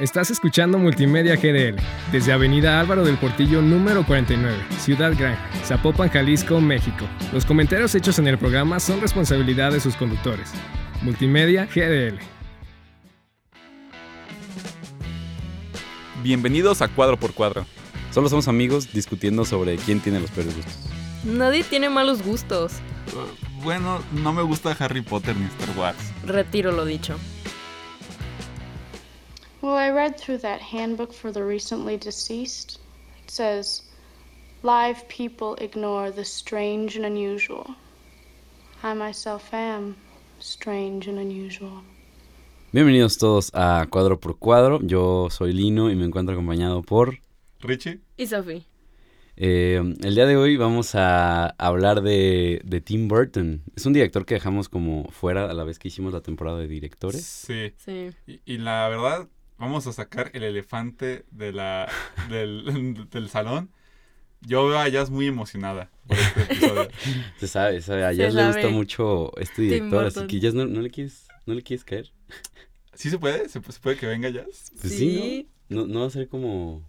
Estás escuchando Multimedia GDL desde Avenida Álvaro del Portillo número 49, Ciudad Gran, Zapopan, Jalisco, México. Los comentarios hechos en el programa son responsabilidad de sus conductores. Multimedia GDL. Bienvenidos a Cuadro por Cuadro. Solo somos amigos discutiendo sobre quién tiene los peores gustos. Nadie tiene malos gustos. Uh, bueno, no me gusta Harry Potter ni Star Wars. Retiro lo dicho. Well, I read through that handbook for the recently deceased. It says, Live people ignore the strange and unusual. I myself am strange and unusual. Bienvenidos todos a Cuadro por Cuadro. Yo soy Lino y me encuentro acompañado por Richie y Sophie. Eh, el día de hoy vamos a hablar de, de, Tim Burton. Es un director que dejamos como fuera a la vez que hicimos la temporada de directores. Sí. Sí. Y, y la verdad, vamos a sacar el elefante de la, del, del salón. Yo veo a Jazz muy emocionada por este episodio. Se sabe, sabe. A Jazz le gusta mucho este director, así que Jazz no, no, le quieres, no le quieres caer. ¿Sí se puede? ¿Se, puede que venga Jazz? Pues sí, ¿no? ¿no? No va a ser como...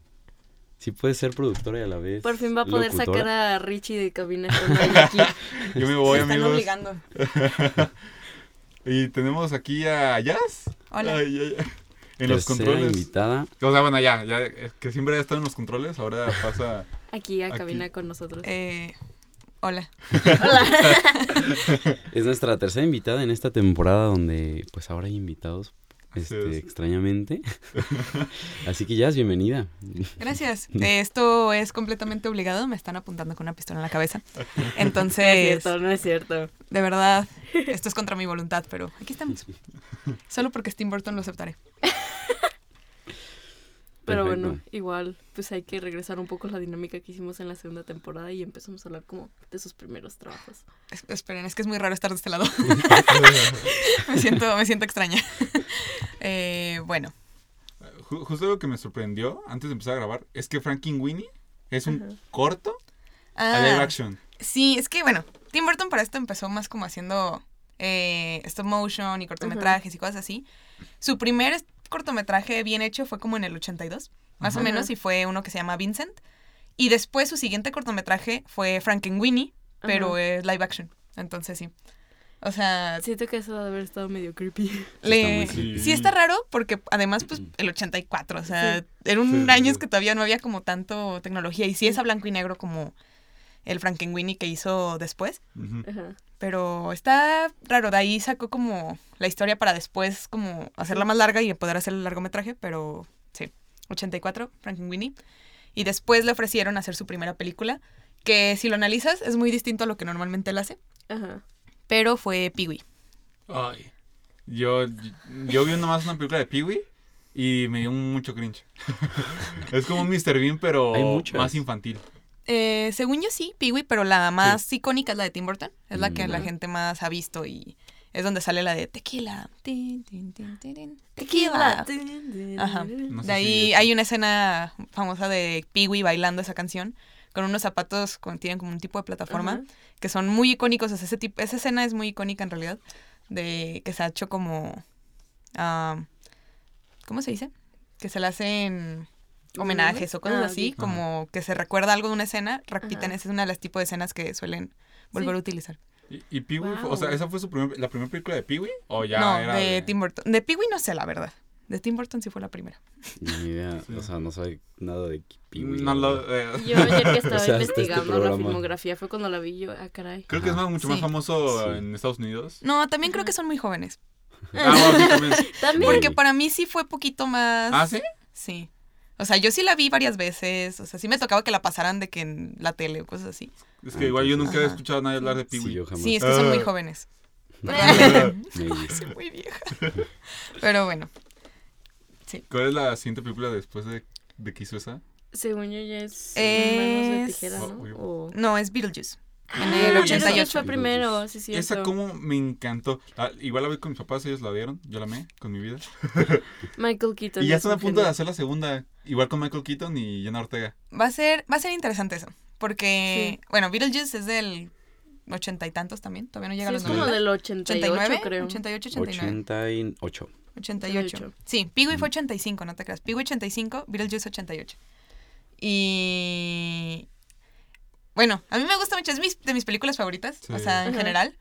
Sí puede ser productora y a la vez Por fin va a poder locutora. sacar a Richie de cabina con aquí. Yo me voy, Me están amigos. obligando. y tenemos aquí a Jazz. Hola. Ay, ay, ay. En los controles. invitada. O sea, bueno, ya, ya, que siempre ha estado en los controles, ahora pasa. Aquí a Aquí. cabina con nosotros. Eh, hola. Es nuestra tercera invitada en esta temporada donde pues ahora hay invitados, este, es. extrañamente. Así que Jazz, bienvenida. Gracias. Eh, esto es completamente obligado. Me están apuntando con una pistola en la cabeza. no es Entonces, cierto, no es cierto. de verdad, esto es contra mi voluntad, pero aquí estamos. Solo porque Tim Burton lo aceptaré. Pero Perfecto. bueno, igual, pues hay que regresar un poco a la dinámica que hicimos en la segunda temporada y empezamos a hablar como de sus primeros trabajos. Es- esperen, es que es muy raro estar de este lado. me, siento, me siento extraña. Eh, bueno, Ju- Justo lo que me sorprendió antes de empezar a grabar es que Frankenweenie es un corto a live Ah, action. Sí, es que bueno, Tim Burton para esto empezó más como haciendo eh, stop motion y cortometrajes y cosas así. Su primer es- cortometraje bien hecho fue como en el 82, más o menos, y fue uno que se llama Vincent. Y después su siguiente cortometraje fue Frankenweenie, pero Ajá. es live action. Entonces sí. O sea, Siento que eso debe haber estado medio creepy. le- está muy Sí. sí está raro porque además pues el 84, o sea, era un Sí, sí, años sí. que todavía no había como tanto tecnología y sí es a blanco y negro como el Frankenweenie que hizo después. Pero está raro, de ahí sacó como la historia para después como hacerla más larga y poder hacer el largometraje, pero sí, 84, Frankenweenie. Y después le ofrecieron hacer su primera película, que si lo analizas es muy distinto a lo que normalmente él hace, Ajá. pero fue Pee-wee. Ay. Yo, yo vi nomás una película de Pee-Wee y me dio mucho cringe. es como un Mr. Bean, pero más infantil. Eh, según yo sí, Pee-wee, pero la más icónica es la de Tim Burton, es la que Mm. la gente más ha visto y es donde sale la de tequila. tin, tin, tin, tin, tin, Tequila. Ajá. No sé De ahí hay una escena famosa de Pee-wee bailando esa canción con unos zapatos que tienen como un tipo de plataforma que son muy icónicos. o sea, ese tipo, esa escena es muy icónica en realidad de que se ha hecho como ah, ¿cómo se dice? Que se le hacen homenajes o cosas Ah, así, como que se recuerda algo de una escena, repiten, esa es una de las tipos de escenas que suelen volver Sí. a utilizar. ¿Y, y Pee-Wee? fue- Wow. O sea, ¿esa fue su primer- la primera película de Pee-Wee? ¿O ya no, era de, Tim Burton. De Pee-wee no sé la verdad. De Tim Burton sí fue la primera. Ni idea, Sí. o sea, no soy nada de Pee-wee, No lo, eh, Yo ayer que estaba O sea, hasta este investigando la filmografía fue cuando la vi yo, ah, caray. creo que es más- mucho más famoso Sí. en Estados Unidos. No, también creo que son muy jóvenes. Ah, bueno, sí, también. También. Porque para mí sí fue poquito más. ¿Ah, sí? Sí. O sea, yo sí la vi varias veces. O sea, sí me tocaba que la pasaran de que en la tele o cosas así. Es que igual yo nunca he escuchado a nadie hablar de Sí, Pee-Wee. yo jamás. Sí, es que son muy Ah. jóvenes. Soy muy vieja. Pero bueno. ¿Cuál es la siguiente película después de, de que hizo esa? Según yo ya es, Es- Manos de Tijera, ¿no? Uy. O... No, es Beetlejuice. En Ah, el Beetlejuice 88. fue primero, sí, sí. esa como me encantó. Ah, igual la vi con mis papás, ellos la vieron. Yo la amé con mi vida. Michael Keaton. Y ya es están a un punto de hacer la segunda. Igual con Michael Keaton y Jenna Ortega. Va a ser, va a ser interesante eso. Porque, Sí. bueno, Beetlejuice es del ochenta y tantos también. Todavía no llega Sí, a es los como 90. del 88, 89, creo. 88, 89. 88. 88. 88. Sí, Piggy fue Ujú. 85, no te creas. Piggy 85, Beetlejuice 88. Y... Bueno, a mí me gusta mucho, es mis- de mis películas favoritas, o sea, en general.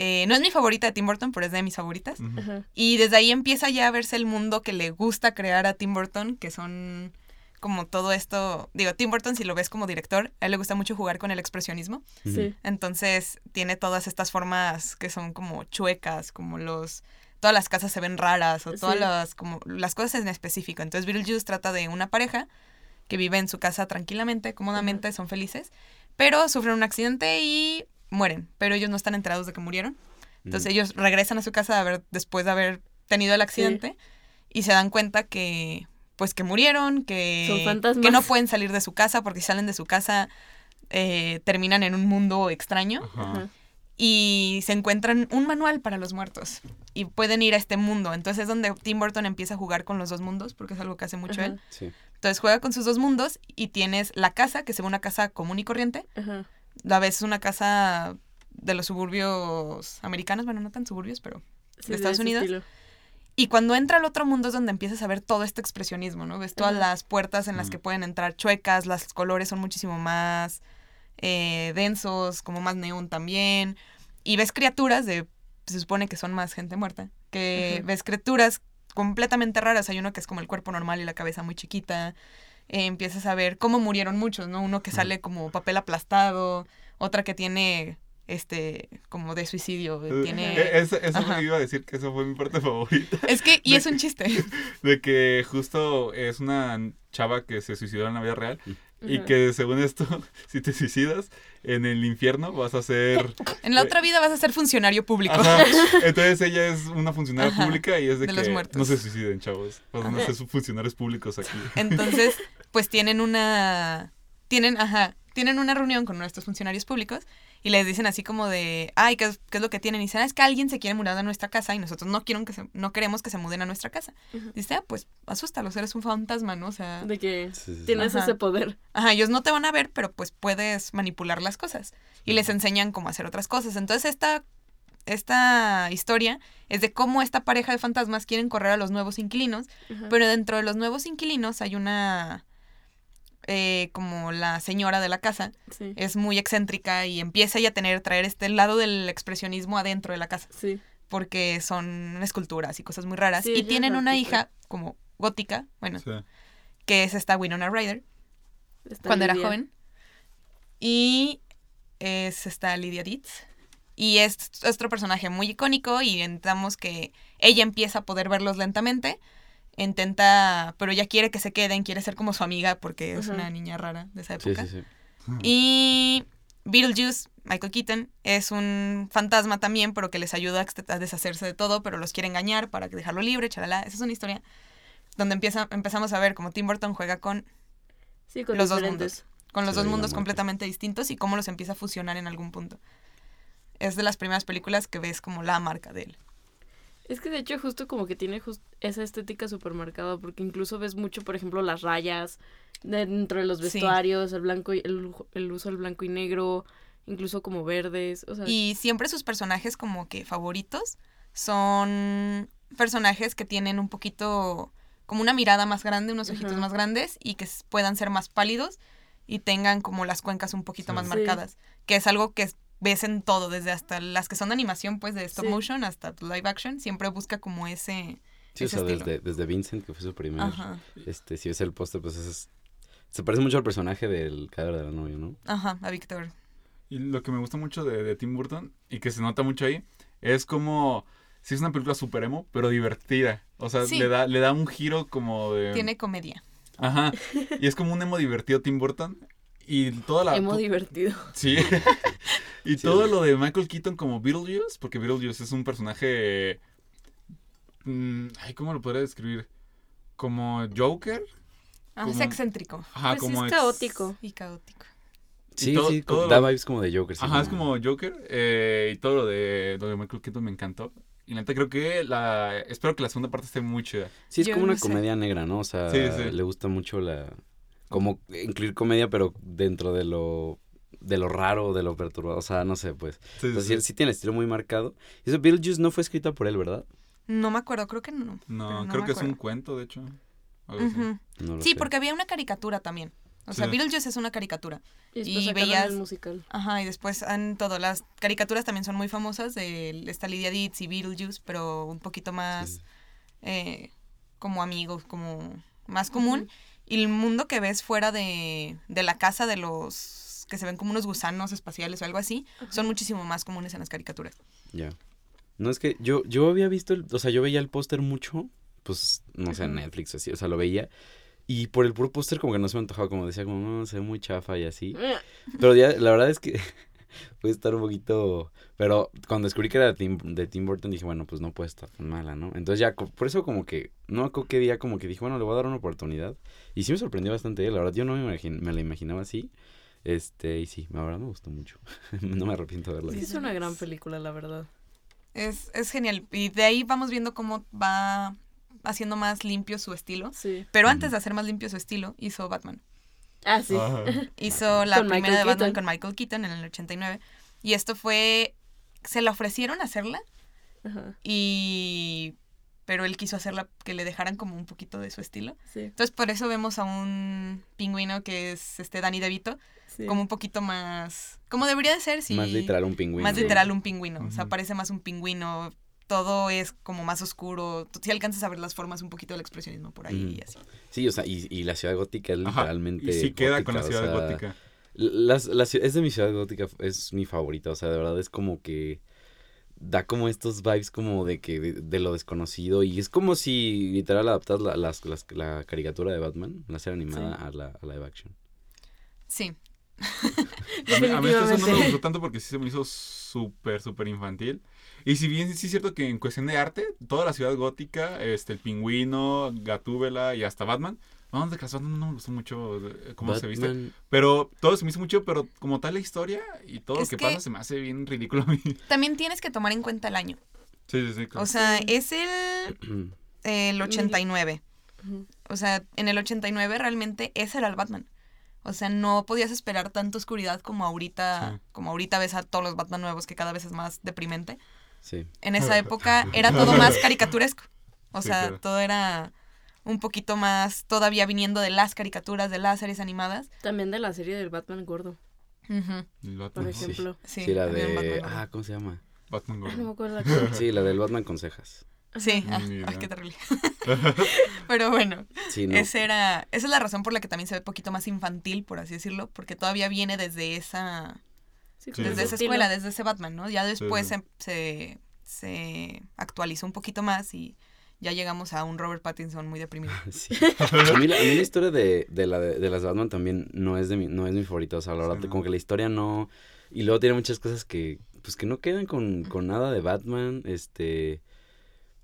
Eh, no es mi favorita de Tim Burton, pero es de mis favoritas. Y desde ahí empieza ya a verse el mundo que le gusta crear a Tim Burton, que son como todo esto, digo, Tim Burton si lo ves como director, a él le gusta mucho jugar con el expresionismo, Sí. entonces tiene todas estas formas que son como chuecas, como los todas las casas se ven raras o todas Sí. las como las cosas en específico. Entonces Beetlejuice trata de una pareja que vive en su casa tranquilamente, cómodamente, son felices, pero sufren un accidente y mueren, pero ellos no están enterados de que murieron. Entonces ellos regresan a su casa después de haber tenido el accidente y se dan cuenta que pues que murieron, que, Son fantasmas. que no pueden salir de su casa porque si salen de su casa eh, terminan en un mundo extraño. Ajá. y se encuentran un manual para los muertos y pueden ir a este mundo. Entonces es donde Tim Burton empieza a jugar con los dos mundos porque es algo que hace mucho Ajá. él. Sí. Entonces juega con sus dos mundos y tienes la casa, que se ve una casa común y corriente. Ajá. La ves una casa de los suburbios americanos, bueno, no tan suburbios, pero Sí, ¿De Estados Unidos? estilo. Y cuando entra al otro mundo es donde empiezas a ver todo este expresionismo, ¿no? Ves todas Ajá. las puertas en las que pueden entrar chuecas, los colores son muchísimo más eh, densos, como más neón también. Y ves criaturas de, se supone que son más gente muerta, que Ajá. ves criaturas completamente raras. Hay uno que es como el cuerpo normal y la cabeza muy chiquita. Eh, empiezas a ver cómo murieron muchos, ¿no? Uno que sale como papel aplastado, otra que tiene, este, como de suicidio, Eh, tiene... eh, Eso, eso Ajá. iba a decir que eso fue mi parte favorita. Es que, y de- es un chiste. De que justo es una chava que se suicidó en la vida real. Y que según esto, si te suicidas en el infierno vas a ser... En la otra vida vas a ser funcionario público. Ajá. Entonces ella es una funcionaria Ajá. pública y es de, De que los muertos. no se suiciden, chavos. Van a ser funcionarios públicos aquí. Entonces, pues tienen una. Tienen, ajá, tienen una reunión con nuestros funcionarios públicos y les dicen así como de, ay, ¿qué es, qué es lo que tienen? Y dicen, "Ah, es que alguien se quiere mudar a nuestra casa y nosotros no, quieren que se- no queremos que se muden a nuestra casa. Dice, ah, pues asústalos, eres un fantasma, ¿no? O sea, De que Sí, sí, sí. tienes Ajá. ese poder. ajá, ellos no te van a ver, pero pues puedes manipular las cosas. Y les enseñan cómo hacer otras cosas. Entonces, esta, esta historia es de cómo esta pareja de fantasmas quieren correr a los nuevos inquilinos. Pero dentro de los nuevos inquilinos hay una, eh, como la señora de la casa, Sí. es muy excéntrica y empieza ella a tener, traer este lado del expresionismo adentro de la casa, Sí. porque son esculturas y cosas muy raras. Sí, y tienen una hija como gótica, bueno, Sí. que es esta Winona Ryder, Está cuando era joven. Y es esta Lydia Dietz. Y es otro personaje muy icónico y intentamos que ella empieza a poder verlos lentamente. Intenta, pero ya quiere que se queden, quiere ser como su amiga porque es una niña rara de esa Sí, época. sí, sí. Y Beetlejuice, Michael Keaton, es un fantasma también, pero que les ayuda a deshacerse de todo, pero los quiere engañar para dejarlo libre, chalala. Esa es una historia donde empieza, empezamos a ver cómo Tim Burton juega con Sí, con los dos diferentes. con los Sí, dos mundos completamente distintos y cómo los empieza a fusionar en algún punto. Es de las primeras películas que ves como la marca de él. Es que de hecho justo como que tiene esa estética súper marcada, porque incluso ves mucho, por ejemplo, las rayas dentro de los Sí. vestuarios, el blanco y el, el uso del blanco y negro, incluso como verdes, o sea, Y siempre sus personajes como que favoritos son personajes que tienen un poquito como una mirada más grande, unos ojitos Ajá. más grandes y que puedan ser más pálidos y tengan como las cuencas un poquito Sí. más Sí. marcadas, que es algo que ves en todo, desde hasta las que son de animación, pues de stop Sí. motion hasta live action, siempre busca como ese... Sí, o sea, desde, desde Vincent, que fue su primer, Ajá, este, si ves el póster, pues es, se parece mucho al personaje del cadáver de la novia, ¿no? ajá, a Víctor. Y lo que me gusta mucho de, de Tim Burton y que se nota mucho ahí es como si es una película super emo, pero divertida. O sea, Sí. le da le da un giro como de Tiene comedia. Ajá. Y es como un emo divertido Tim Burton y toda la emo to- divertido. Sí. y Sí, todo lo de Michael Keaton como Beetlejuice, porque Beetlejuice es un personaje mm, ay, ¿cómo lo podría describir? Como Joker. Ah, es excéntrico Ajá, Pues como es ex- caótico. y caótico. Sí, todo- sí, todo da lo- vibes como de Joker. sí, Ajá, es como Joker. eh, y todo lo de, lo de Michael Keaton me encantó. Y la neta creo que la... Espero que la segunda parte esté muy chida. Sí, es Yo como no una sé. comedia negra, ¿no? O sea, Sí, sí. le gusta mucho la... Como incluir comedia, pero dentro de lo... De lo raro, de lo perturbado. O sea, no sé, pues. Sí, sea, sí. sí, sí tiene el estilo muy marcado. Y eso, Beetlejuice no fue escrita por él, ¿verdad? No me acuerdo, creo que no. No, creo que es un cuento, de hecho. algo así. Ujú. No lo Sí, sé. porque había una caricatura también. O sea, Sí. Beetlejuice es una caricatura. Y, Y después veías- el musical. Ajá, y después han todo. Las caricaturas también son muy famosas de esta Lydia Dietz y Beetlejuice, pero un poquito más Sí. eh, como amigos, como más común. Y el mundo que ves fuera de, de la casa de los que se ven como unos gusanos espaciales o algo así, son muchísimo más comunes en las caricaturas. Ya. No es que yo, yo había visto, el, o sea, yo veía el póster mucho, pues, no sé, en. Netflix o así, o sea, lo veía. Y por el puro póster como que no se me antojaba, como decía, como, no, se ve muy chafa y así. Pero ya, la verdad es que puede estar un poquito... Pero cuando descubrí que era de Tim, de Tim Burton dije, bueno, pues no puede estar tan mala, ¿no? Entonces ya, por eso como que, no me acuerdo qué día como que dije, bueno, le voy a dar una oportunidad. Y sí me sorprendió bastante, ¿eh? la verdad yo no me, imagin- me la imaginaba así. Este, y sí, la verdad me gustó mucho. no me arrepiento de verla. Sí, es una gran película, la verdad. Es, es genial. Y de ahí vamos viendo cómo va haciendo más limpio su estilo. Sí. Pero antes de hacer más limpio su estilo, hizo Batman. Ah, sí. Ajá. Hizo la Con primera Michael de Batman Keaton. con Michael Keaton en el 89. Y esto fue... Se le ofrecieron hacerla Ajá. y... Pero él quiso hacerla que le dejaran como un poquito de su estilo. Sí. Entonces por eso vemos a un pingüino que es este Danny DeVito, sí. como un poquito más... Como debería de ser, si... Más literal un pingüino. Más Sí. literal un pingüino. O sea, parece más un pingüino. Todo es como más oscuro. Si alcanzas a ver las formas, un poquito del expresionismo por ahí y así. Sí, o sea, y, y la ciudad gótica es Ajá, literalmente. Y sí queda con la o ciudad sea, gótica. Las, es de mi ciudad gótica, es mi favorita, o sea, de verdad es como que da como estos vibes como de que de, de lo desconocido y es como si literal adaptas la, las- las- la caricatura de Batman, la serie animada a la a live action. Sí. A mí, a mí eso no me gustó tanto porque sí se me hizo súper, súper infantil. Y si bien sí es cierto que en cuestión de arte, toda la ciudad gótica, este, el pingüino, Gatúbela y hasta Batman, no, de Batman no me gustó mucho eh, cómo se viste. Pero todo se me hizo mucho, pero como tal la historia y todo Es lo que, que- pasa se me hace bien ridículo a mí. También tienes que tomar en cuenta el año. Sí, sí, sí. claro. O sea, es el, el 89. Ujú. O sea, en el 89 realmente ese era el Batman. O sea, no podías esperar tanta oscuridad como ahorita, Sí. como ahorita ves a todos los Batman nuevos que cada vez es más deprimente. Sí. En esa época era todo más caricaturesco. O Sí, sea, claro. todo era un poquito más todavía viniendo de las caricaturas, de las series animadas. También de la serie del Batman gordo, El por Batman, ejemplo. Sí, Sí, la de ah, ¿cómo se llama? Batman Ah, No me gordo. acuerdo. la Sí, la del Batman con cejas. Sí, ah, ay, qué terrible. Pero bueno, Sí, no. ese era, esa es la razón por la que también se ve un poquito más infantil, por así decirlo, porque todavía viene desde esa, Sí, desde esa estilo. escuela, desde ese Batman, ¿no? Ya después sí. se, se, se actualizó un poquito más y ya llegamos a un Robert Pattinson muy deprimido. Sí. A mí, la, a mí la historia de, de, la, de, de las Batman también no es de mi, no es mi favorita. O sea, la Sí, verdad, no. como que la historia no. Y luego tiene muchas cosas que, pues que no quedan con, con nada de Batman. Este.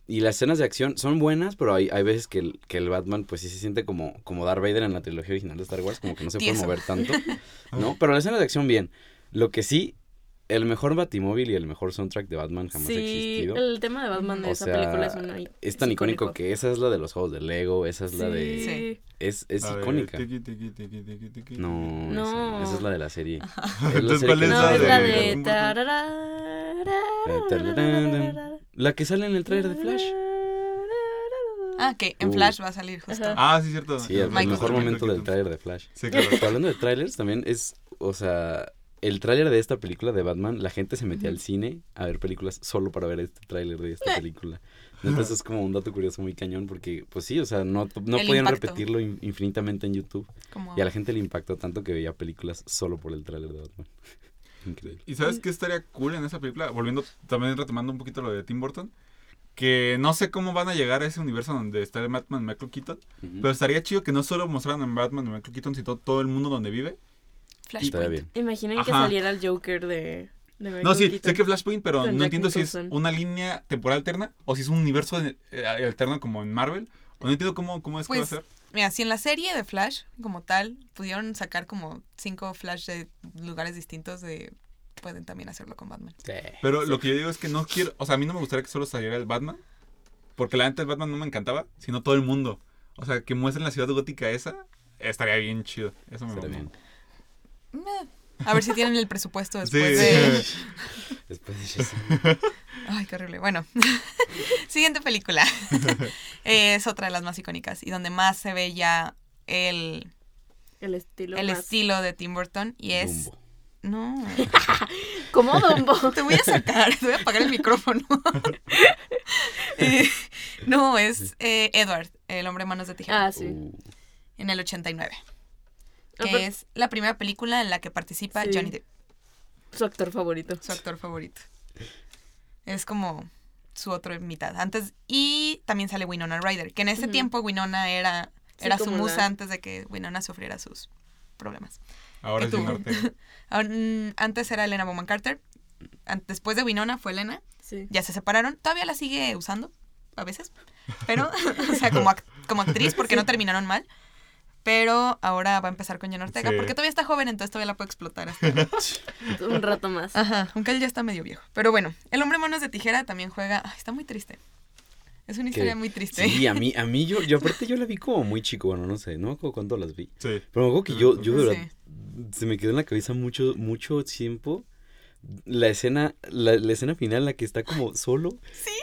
Y las escenas de acción son buenas, pero hay, hay veces que el, que el Batman, pues sí se siente como, como Darth Vader en la trilogía original de Star Wars, como que no se puede mover tanto. ¿No? Pero las escenas de acción bien. Lo que sí, el mejor Batimóvil y el mejor soundtrack de Batman jamás ha Sí, existido. el tema de Batman de O esa sea, película es una Es tan icónico que esa es la de los juegos de Lego, esa es la de... Sí. Es, es icónica. No, No. Esa, esa es la de la serie. Entonces, ¿cuál es No, la es la de- tarararán. La que sale en el trailer de Flash. Ah, que en Uh. Flash va a salir justo. Ajá. Ah, sí, cierto. Sí, el Michael mejor momento del trailer de Flash. Sí, claro. Pero hablando de trailers, también es, o sea, el tráiler de esta película de Batman, la gente se metía al cine a ver películas solo para ver este tráiler de esta película. Entonces es como un dato curioso muy cañón porque, pues sí, o sea, no, no El podían impacto. repetirlo in- infinitamente en YouTube. Como... Y a la gente le impactó tanto que veía películas solo por el tráiler de Batman. Increíble. ¿Y sabes qué estaría cool en esa película? Volviendo, también retomando un poquito lo de Tim Burton. Que no sé cómo van a llegar a ese universo donde está el Batman y Michael Keaton. Pero estaría chido que no solo mostraran en Batman y Michael Keaton, sino todo el mundo donde vive. Flashpoint. Imaginen que saliera el Joker de, de Michael No, sí, Keaton. sé que Flashpoint, pero Con no Jack entiendo si es una línea temporal alterna o si es un universo eh, alterno como en Marvel. O no entiendo cómo, cómo es que va a Pues, ser. Mira, si en la serie de Flash, como tal, pudieron sacar como cinco Flash de lugares distintos, de pueden también hacerlo con Batman. Pero lo que yo digo es que no quiero, o sea, a mí no me gustaría que solo saliera el Batman, porque la neta el Batman no me encantaba, sino todo el mundo. O sea, que muestren la ciudad gótica esa, estaría bien chido. Eso me bien. Meh. A ver si tienen el presupuesto Sí. después de... Después de. Ay, qué horrible. Bueno, Siguiente película. es otra de las más icónicas y donde más se ve ya el, El estilo el más- estilo de Tim Burton y es... Dumbo. No, Como Dumbo. te voy a sacar, te voy a apagar el micrófono. Eh, no, es eh, Edward, el hombre manos de tijera, Ah, sí. Uh, en el 89, Ah, que pero- es la primera película en la que participa Sí. Johnny Depp, Su actor favorito. su actor favorito. Es como su otro mitad. Antes, y también sale Winona Ryder, que en ese tiempo Winona era, Sí, era su musa antes de que Winona sufriera sus problemas. Ahora ¿Y es mm, Antes era Elena Bowman Carter. Después de Winona fue Elena. Sí. Ya se separaron. Todavía la sigue usando a veces. Pero, o sea, como, act- como actriz, porque no terminaron mal. Pero ahora va a empezar con Jen Ortega, Sí. porque todavía está joven, entonces todavía la puede explotar. hasta- Un rato más. Ajá, aunque él ya está medio viejo. Pero bueno, el hombre manos de tijera también juega. Ay, está muy triste. Es una que- historia muy triste. Sí, a mí, a mí yo, yo aparte yo la vi como muy chico, bueno, no sé, no me acuerdo cuánto las vi. Sí. Pero me acuerdo que yo, yo de Sí. verdad, se me quedó en la cabeza mucho, mucho tiempo la escena, la, la escena final en la que está como solo.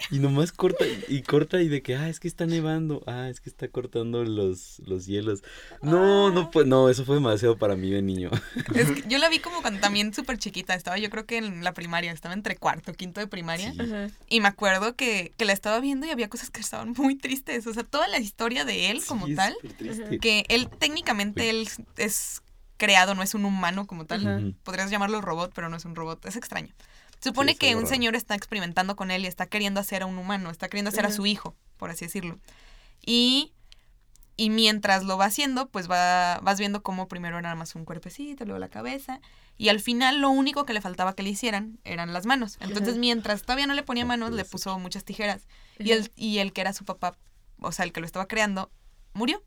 Y nomás corta y, corta y de que, ah, es que está nevando, ah, es que está cortando los, los hielos. No, no, pues, no, eso fue demasiado para mí de niño. Es que yo la vi como cuando también súper chiquita. Estaba yo creo que en la primaria. Estaba entre cuarto, quinto de primaria. Sí. Y me acuerdo que, que la estaba viendo y había cosas que estaban muy tristes. O sea, toda la historia de él como Sí, tal. Que él técnicamente él es creado, no es un humano como tal. Podrías llamarlo robot, pero no es un robot. Es extraño. Supone Sí, que un señor está experimentando con él y está queriendo hacer a un humano, está queriendo hacer a su hijo, por así decirlo. Y, y mientras lo va haciendo, pues va, vas viendo cómo primero era nada más un cuerpecito, luego la cabeza. Y al final lo único que le faltaba que le hicieran eran las manos. Entonces, mientras todavía no le ponía No manos, le puso muchas tijeras. Y el, y el que era su papá, o sea, el que lo estaba creando, murió.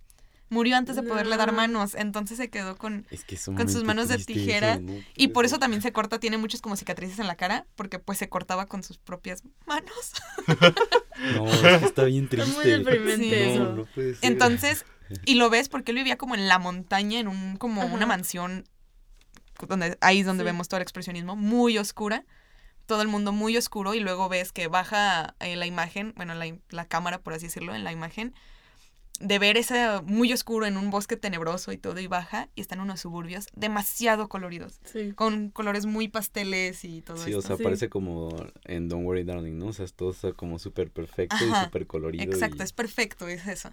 Murió antes de poderle dar No. manos. Entonces se quedó con, Es que es con sus manos de tijera. eso, ¿no? y por eso también se corta, tiene muchas como cicatrices en la cara, porque pues se cortaba con sus propias manos. No, es que está bien Está triste. muy deprimente Sí. eso. No, no puede ser. Entonces, y lo ves porque él vivía como en la montaña, en un, como Ajá. una mansión, donde, ahí es donde Sí. vemos todo el expresionismo, muy oscura, todo el mundo muy oscuro, y luego ves que baja eh, la imagen, bueno, la, la cámara, por así decirlo, en la imagen, de ver ese muy oscuro en un bosque tenebroso y todo, y baja, y están unos suburbios demasiado coloridos, Sí. con colores muy pasteles y todo Sí, o sea, Sí. parece como en Don't Worry Darling, ¿no? O sea, es todo como súper perfecto y súper colorido. Exacto, y- es perfecto, es eso.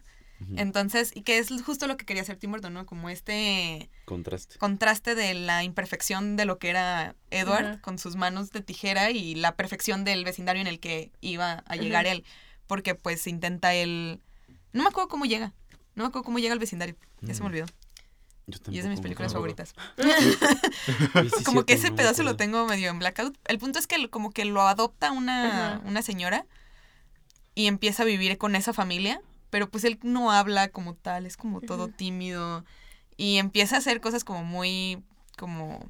Entonces, y que es justo lo que quería hacer Tim Burton, ¿no? Como este contraste. contraste de la imperfección de lo que era Edward con sus manos de tijera y la perfección del vecindario en el que iba a llegar él. Porque pues intenta él... No me acuerdo cómo llega. No me acuerdo cómo llega al vecindario. Ya se me Mm, olvidó. Yo Y es de mis películas favoritas. Como que ese pedazo lo tengo medio en blackout. El punto es que lo- como que lo adopta una, una señora y empieza a vivir con esa familia, pero pues él no habla como tal, es como todo tímido y empieza a hacer cosas como muy como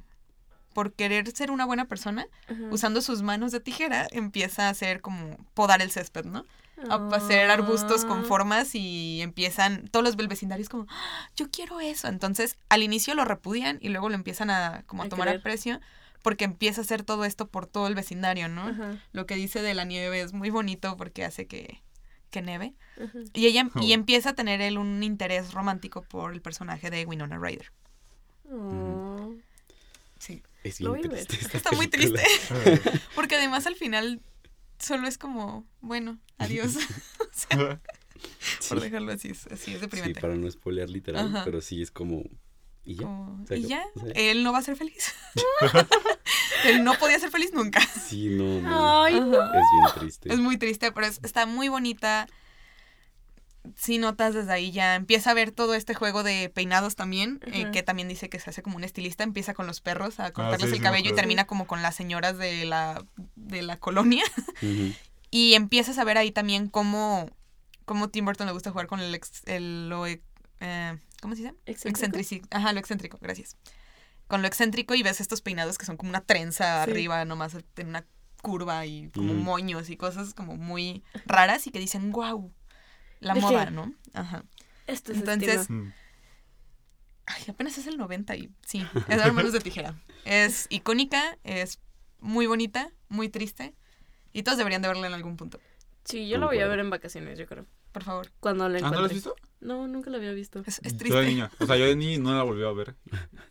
por querer ser una buena persona, usando sus manos de tijera, empieza a hacer como podar el césped, ¿no? A Ah. hacer arbustos con formas y empiezan todos los vecindarios como, "Ah, yo quiero eso. Entonces, al inicio lo repudian y luego lo empiezan a como a A tomar querer. aprecio porque empieza a hacer todo esto por todo el vecindario, ¿no? Ajá. Lo que dice de la nieve es muy bonito porque hace que, que neve. Ajá. Y ella y Oh. empieza a tener él un interés romántico por el personaje de Winona Ryder. Oh. Sí. Es Lo bien voy a ver. triste. esta Está muy triste. Porque además al final solo es como, bueno, adiós. O sea, Sí, por dejarlo así, es, así es sí, deprimente. para no spoilear literal, Ajá. pero sí es como... ¿Y ya? Como, y ya, Sí. él no va a ser feliz. él no podía ser feliz nunca. Sí, no, no. Ay, no. Es bien triste. Es muy triste, pero es- está muy bonita. Si notas desde ahí ya empieza a ver todo este juego de peinados también, eh, que también dice que se hace como un estilista, empieza con los perros a cortarles Ah, sí, el sí cabello y termina como con las señoras de la, de la colonia. Y empiezas a ver ahí también cómo, cómo Tim Burton le gusta jugar con el, ex- el lo, e- eh, ¿cómo se dice? ¿Excéntrico? Ajá, lo excéntrico, gracias. Con lo excéntrico y ves estos peinados que son como una trenza Sí. arriba, nomás en una curva y como moños y cosas como muy raras y que dicen, wow, la ¿De moda, qué? ¿no? Ajá. Este es Entonces- estilo. Mm. Ay, apenas es el 90 y sí, es de manos de tijera. Es icónica, es muy bonita, muy triste y todos deberían de verla en algún punto. Sí, yo la voy a ver en vacaciones, yo creo. Por favor. Cuando la ¿Ah, encuentre. ¿no lo has visto? No, nunca la había visto. Es, es Yo de triste. niño. O sea, yo de niño no la volví a ver.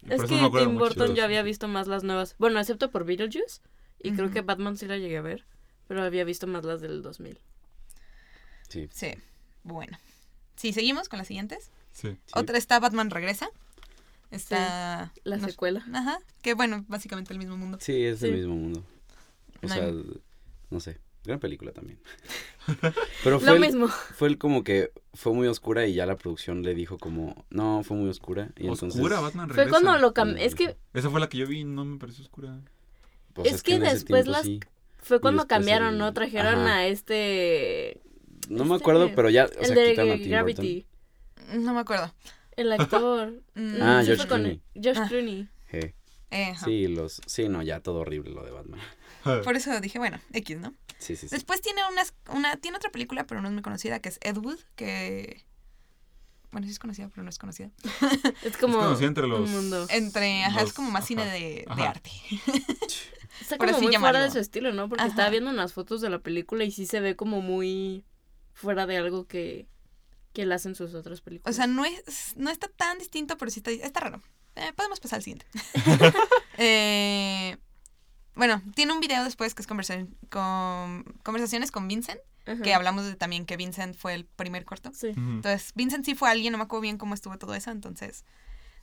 Y Es que no Tim. Burton sí. había visto más las nuevas. Bueno, excepto por Beetlejuice. Y creo que Batman sí la llegué a ver. Pero había visto más las del 2000. Sí. Sí. Bueno. Sí, seguimos con las siguientes. Sí. sí. Otra está Batman Regresa. Está. La no- secuela. Ajá. Que bueno, básicamente el mismo mundo. Sí, es Sí. el mismo mundo. O No sea, no sé. Gran película también. Pero fue Lo el, mismo. fue el como que fue muy oscura y ya la producción le dijo como, no, fue muy oscura. Y entonces, Oscura, Batman Fue regresa. cuando lo. Es que Esa fue la que yo vi y no me pareció oscura. pues, es que después tiempo las- sí. fue cuando cambiaron, el- ¿no? Trajeron ajá. a este. No me este, acuerdo, pero ya, o el sea, de quitaron a Tim Gravity. No me acuerdo. El actor. Mm, Ah, Sí George Clooney. George Ah. Clooney. Eh. Sí, los, sí, no, ya todo horrible lo de Batman. Por eso dije, bueno, X, ¿no? Sí, sí, sí. Después tiene unas, una, tiene otra película, pero no es muy conocida, que es Ed Wood, que... Bueno, sí es conocida, pero no es conocida. Es como. conocida entre los-. Entre, ajá, es como más ajá, cine de, de arte. Está como muy llamarlo. fuera de su estilo, ¿no? Porque Ajá. estaba viendo unas fotos de la película y sí se ve como muy fuera de algo que, que él hace en sus otras películas. O sea, no es, no está tan distinto, pero sí está, está raro. Eh, podemos pasar al siguiente. Eh, bueno, tiene un video después que es conversa- con, conversaciones con Vincent, Ajá. que hablamos de también que Vincent fue el primer corto. Sí. Entonces, Vincent sí fue alguien, no me acuerdo bien cómo estuvo todo eso. Entonces,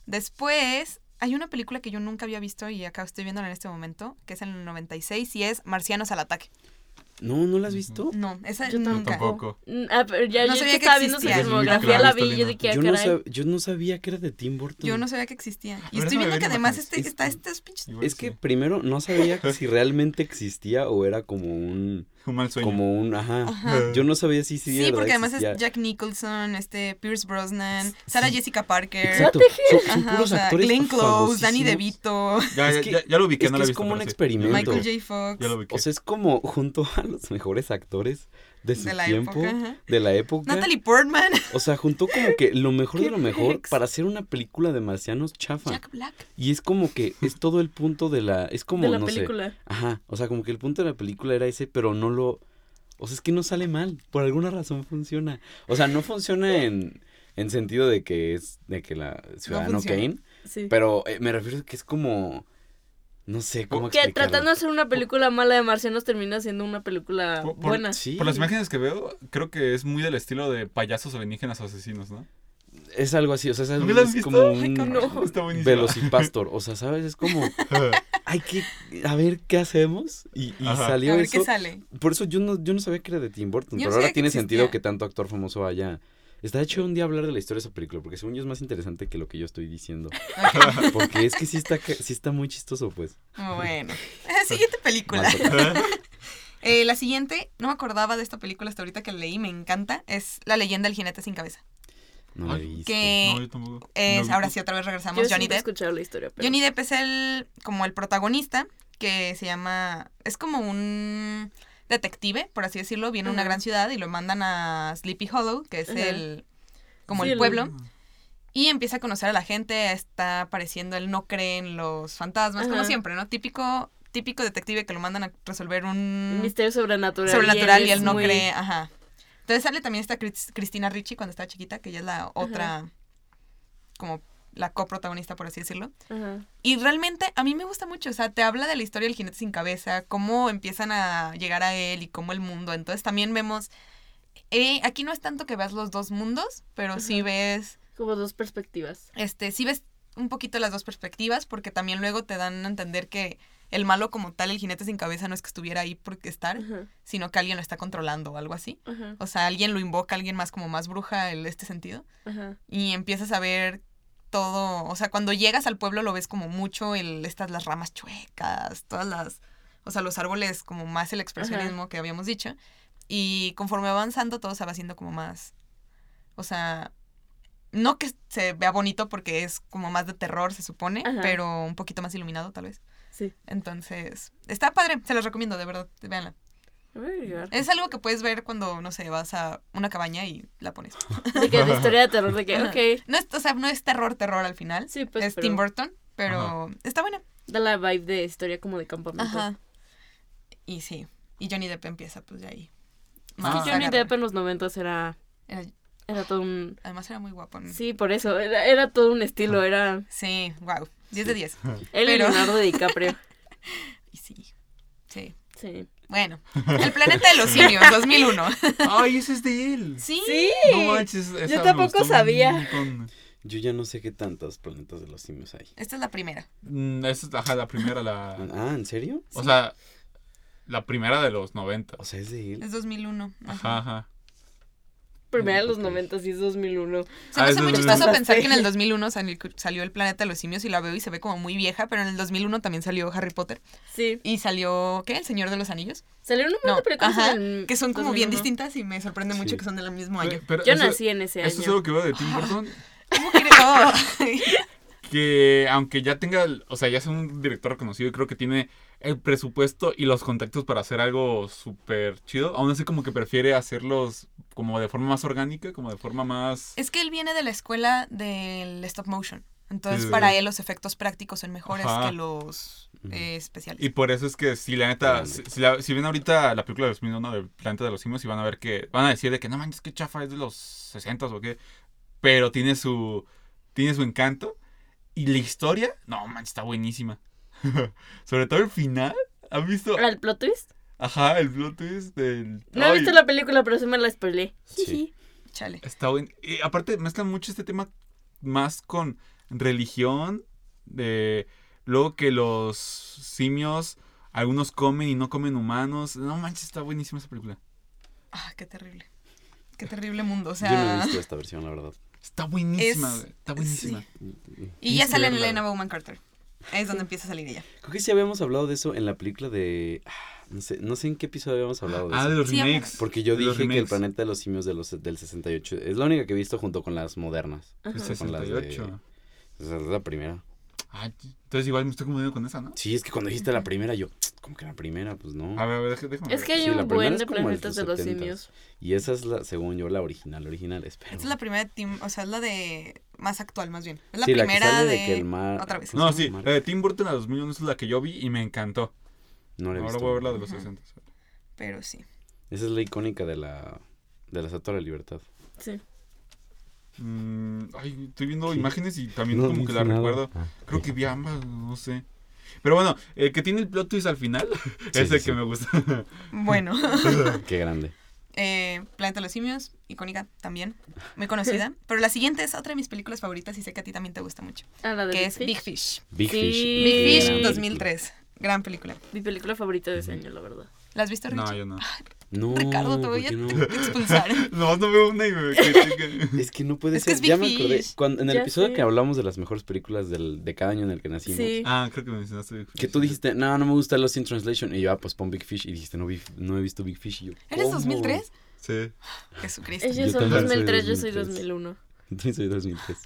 después hay una película que yo nunca había visto y acá estoy viéndola en este momento, que es en el 96 y es Marcianos al ataque. No, ¿no la has visto? No, esa Yo nunca. tampoco. Mm, Ah, pero ya No yo sabía que estaba viendo su filmografía, Claro, la vi y yo dije, Yo ¿qué no, sab- yo no sabía que era de Tim Burton. Yo no sabía que existía. Y Pero estoy viendo que además este, está estos pinches... Es que primero no sabía si realmente existía o era como un... Un mal sueño. Como un... Ajá. Ajá. Yo no sabía si sí, Sí, verdad porque además existía. es Jack Nicholson, este Pierce Brosnan, Sarah Jessica Parker, Exacto. Son, son ajá, o puros sea, actores Glenn Close, Danny. DeVito, Ya, Es ya, que- ya, ya lo ubiqué, Es no que la he es visto. como un sí. experimento. Michael J. Fox. Ya lo ubiqué. O sea, es como junto a los mejores actores de su De la tiempo, época, de la época. Natalie Portman, O sea, juntó como que lo mejor de lo mejor para hacer una película de marcianos chafa. Jack Black. Y es como que es todo el punto de la... Es como, de la no película. sé. Ajá, o sea, como que el punto de la película era ese, pero no lo... O sea, es que no sale mal. Por alguna razón funciona. O sea, no funciona en, en sentido de que es... De que la Ciudadano. Kane. Sí. Pero eh, me refiero a que es como... No sé cómo Que tratando de hacer una película mala de marcianos termina siendo una película Por- por- buena. Sí. Por las imágenes que veo, creo que es muy del estilo de payasos alienígenas asesinos, ¿no? Es algo así, o sea, es, ¿No es como Ay, un no. Está buenísimo. velocipastor. O sea, ¿sabes? Es como... Hay que... A ver qué hacemos. Y, y salió A ver eso. qué sale. Por eso yo no, yo no sabía que era de Tim Burton, Yo no pero ahora tiene sentido que tanto actor famoso haya. Está hecho un día hablar de la historia de esa película, porque según yo es más interesante que lo que yo estoy diciendo. Porque es que sí está, sí está muy chistoso, pues. Bueno. Siguiente película. Eh, la siguiente, no me acordaba de esta película hasta ahorita que la leí, me encanta, es La leyenda del jinete sin cabeza. No la he Ay, visto. Que No, yo tampoco. es, No, ahora sí, otra vez Yo regresamos, siempre Johnny he Depp. escuchado la historia, pero... Johnny Depp es el, como el protagonista, que se llama, es como un detective, por así decirlo, viene a una gran ciudad y lo mandan a Sleepy Hollow, que es el, como Sí, el el- pueblo, y empieza a conocer a la gente, está apareciendo, él no cree en los fantasmas, como siempre, ¿no? Típico, típico detective que lo mandan a resolver un misterio sobrenatural. sobrenatural y él no muy- cree, ajá. Entonces sale también esta Cris- Cristina Ricci cuando estaba chiquita, que ella es la otra, como la coprotagonista, por así decirlo. Y realmente a mí me gusta mucho, o sea, te habla de la historia del jinete sin cabeza, cómo empiezan a llegar a él y cómo el mundo. Entonces también vemos, eh, aquí no es tanto que veas los dos mundos, pero sí ves, Como dos perspectivas. este, sí ves un poquito las dos perspectivas, porque también luego te dan a entender que el malo como tal, el jinete sin cabeza, no es que estuviera ahí por estar, sino que alguien lo está controlando o algo así. O sea, alguien lo invoca, alguien más como más bruja en este sentido. Y empiezas a ver todo, o sea, cuando llegas al pueblo lo ves como mucho el estas las ramas chuecas, todas las, o sea, los árboles como más el expresionismo que habíamos dicho. Y conforme va avanzando todo se va haciendo como más o sea, no que se vea bonito porque es como más de terror, se supone, Ajá. pero un poquito más iluminado tal vez. Sí. Entonces, está padre, se los recomiendo, de verdad, véanla. Es algo que puedes ver cuando, no sé, vas a una cabaña y la pones. De que la historia de terror de que, Ajá. ok, No es, o sea, no es terror, terror al final. Sí, pues, es pero- Tim Burton, pero está buena. da la vibe de historia como de campamento. Ajá. Y sí. Y Johnny Depp empieza pues ya ahí. Es más que Johnny. Depp en los noventas era, Era- era todo un... además era muy guapo. ¿no? Sí, por eso, era, era todo un estilo, era Sí, wow. 10 de 10. él Pero- y Leonardo DiCaprio. Y sí. Sí. Sí. Bueno, El planeta de los simios, 2001. Ay, ese es de él. Sí. Sí. No manches, esa Yo tampoco sabía. Yo ya no sé qué tantos planetas de los simios hay. Esta es la primera. Mm, Esa es, ajá, la primera, la... Ah, ¿en serio? O sea, la primera de los 90. O sea, es de él. Es 2001. Ajá, ajá. Primera de los Ok. noventas y es 2001. Se me Ah, hace es muy 2001. chistoso pensar que en el 2001 salió, El planeta de los simios y la veo y se ve como muy vieja, pero en el 2001 también salió Harry Potter. Sí. Y salió, ¿qué? El Señor de los Anillos. Salió un No, de películas ajá, en que son como bien 2001. distintas y me sorprende mucho Sí. que son del mismo año. Pero- pero Yo eso- nací en ese Esto es año. algo que veo de Tim Burton. ¿Cómo? Oh. que aunque ya tenga, o sea, ya es un director reconocido, creo que tiene el presupuesto y los contactos para hacer algo súper chido. Aún así como que prefiere hacerlos como de forma más orgánica, como de forma más... Es que él viene de la escuela del stop motion. Entonces, Sí. para él los efectos prácticos son mejores Ajá. que los eh, especiales. Y por eso es que si la neta, Grande. si, si la- si ven ahorita la película de 2001 de Planeta de los Simios y van a ver que, van a decir de que no manches, que chafa es de los 60 o qué, pero tiene su, tiene su encanto. Y la historia, no manches, está buenísima. Sobre todo el final, ¿han visto? ¿El plot twist? Ajá, el plot twist del... No he visto la película, pero sí me la spoilé. Sí. Chale. Está bueno. Y aparte mezclan mucho este tema más con religión, de luego que los simios, algunos comen y no comen humanos. No manches, está buenísima esa película. Ah, qué terrible. Qué terrible mundo. O Yo no he sea, visto esta versión, la verdad. Está buenísima, Es- güey, Está buenísima. y ya Tienes que sale en verla. Elena Bowman Carter. Ahí es donde empieza a salir ella. Creo que sí habíamos hablado de eso en la película de... ah, No sé, no sé en qué episodio habíamos hablado de Ah, eso. de los Sí, remakes. Porque yo de dije que el planeta de los simios de los, del 68 es la única que he visto junto con las modernas. Ajá. El Con las de- 68. Esa es la primera. Ah, entonces igual me estoy confundiendo con esa, ¿no? Sí, es que cuando dijiste la primera, yo, ¿cómo que la primera? Pues no. A ver, a ver, déjame, Es que hay Sí, un primera buen de como planetas de los 70s. simios. Y esa es la, según yo, la original, original, espero. Esta es la primera de Tim, o sea, es la de más actual más bien. Es la sí, la primera que sale de, de, que el mar... otra vez. ¿cómo No, sí, la de Tim Burton a 2001 es la que yo vi y me encantó. No la he Ahora visto. voy a ver la de los Ajá. 60. Pero sí. Esa es la icónica de la, de la Estatua de la Libertad. Sí. Mm, ay, estoy viendo imágenes y también No como que la nada. recuerdo. Ah, Creo que vi ambas, no sé. Pero bueno, el que tiene el plot twist al final Sí, es sí, el sí. que me gusta. Bueno. Qué grande. Eh, Planeta de los Simios, icónica también, muy conocida. Pero la siguiente es otra de mis películas favoritas y sé que a ti también te gusta mucho, Ah, la de que Big es Fish. Big Fish. Big Sí. Fish. Big Fish gran película. 2003, gran película. Mi película favorita de ese año, la verdad. ¿La has visto, Richie? No, yo no. No, Ricardo, te ¿por voy a no? expulsar. No, no veo una y me. Es que no puede Es que ser. es ya Big me acordé. Fish. Cuando, en el Ya episodio sé. que hablamos de las mejores películas del, de cada año en el que nacimos. Sí. Ah, creo que mencionaste. Que tú dijiste, no, no me gusta Lost in Translation. Y yo, ah, pues pon Big Fish. Y dijiste, no, vi- no he visto Big Fish. Y yo, ¿Eres ¿cómo? 2003? Sí. Jesucristo. Ellos Yo son también soy 2003, yo soy 2003. 2001. Entonces soy 2003.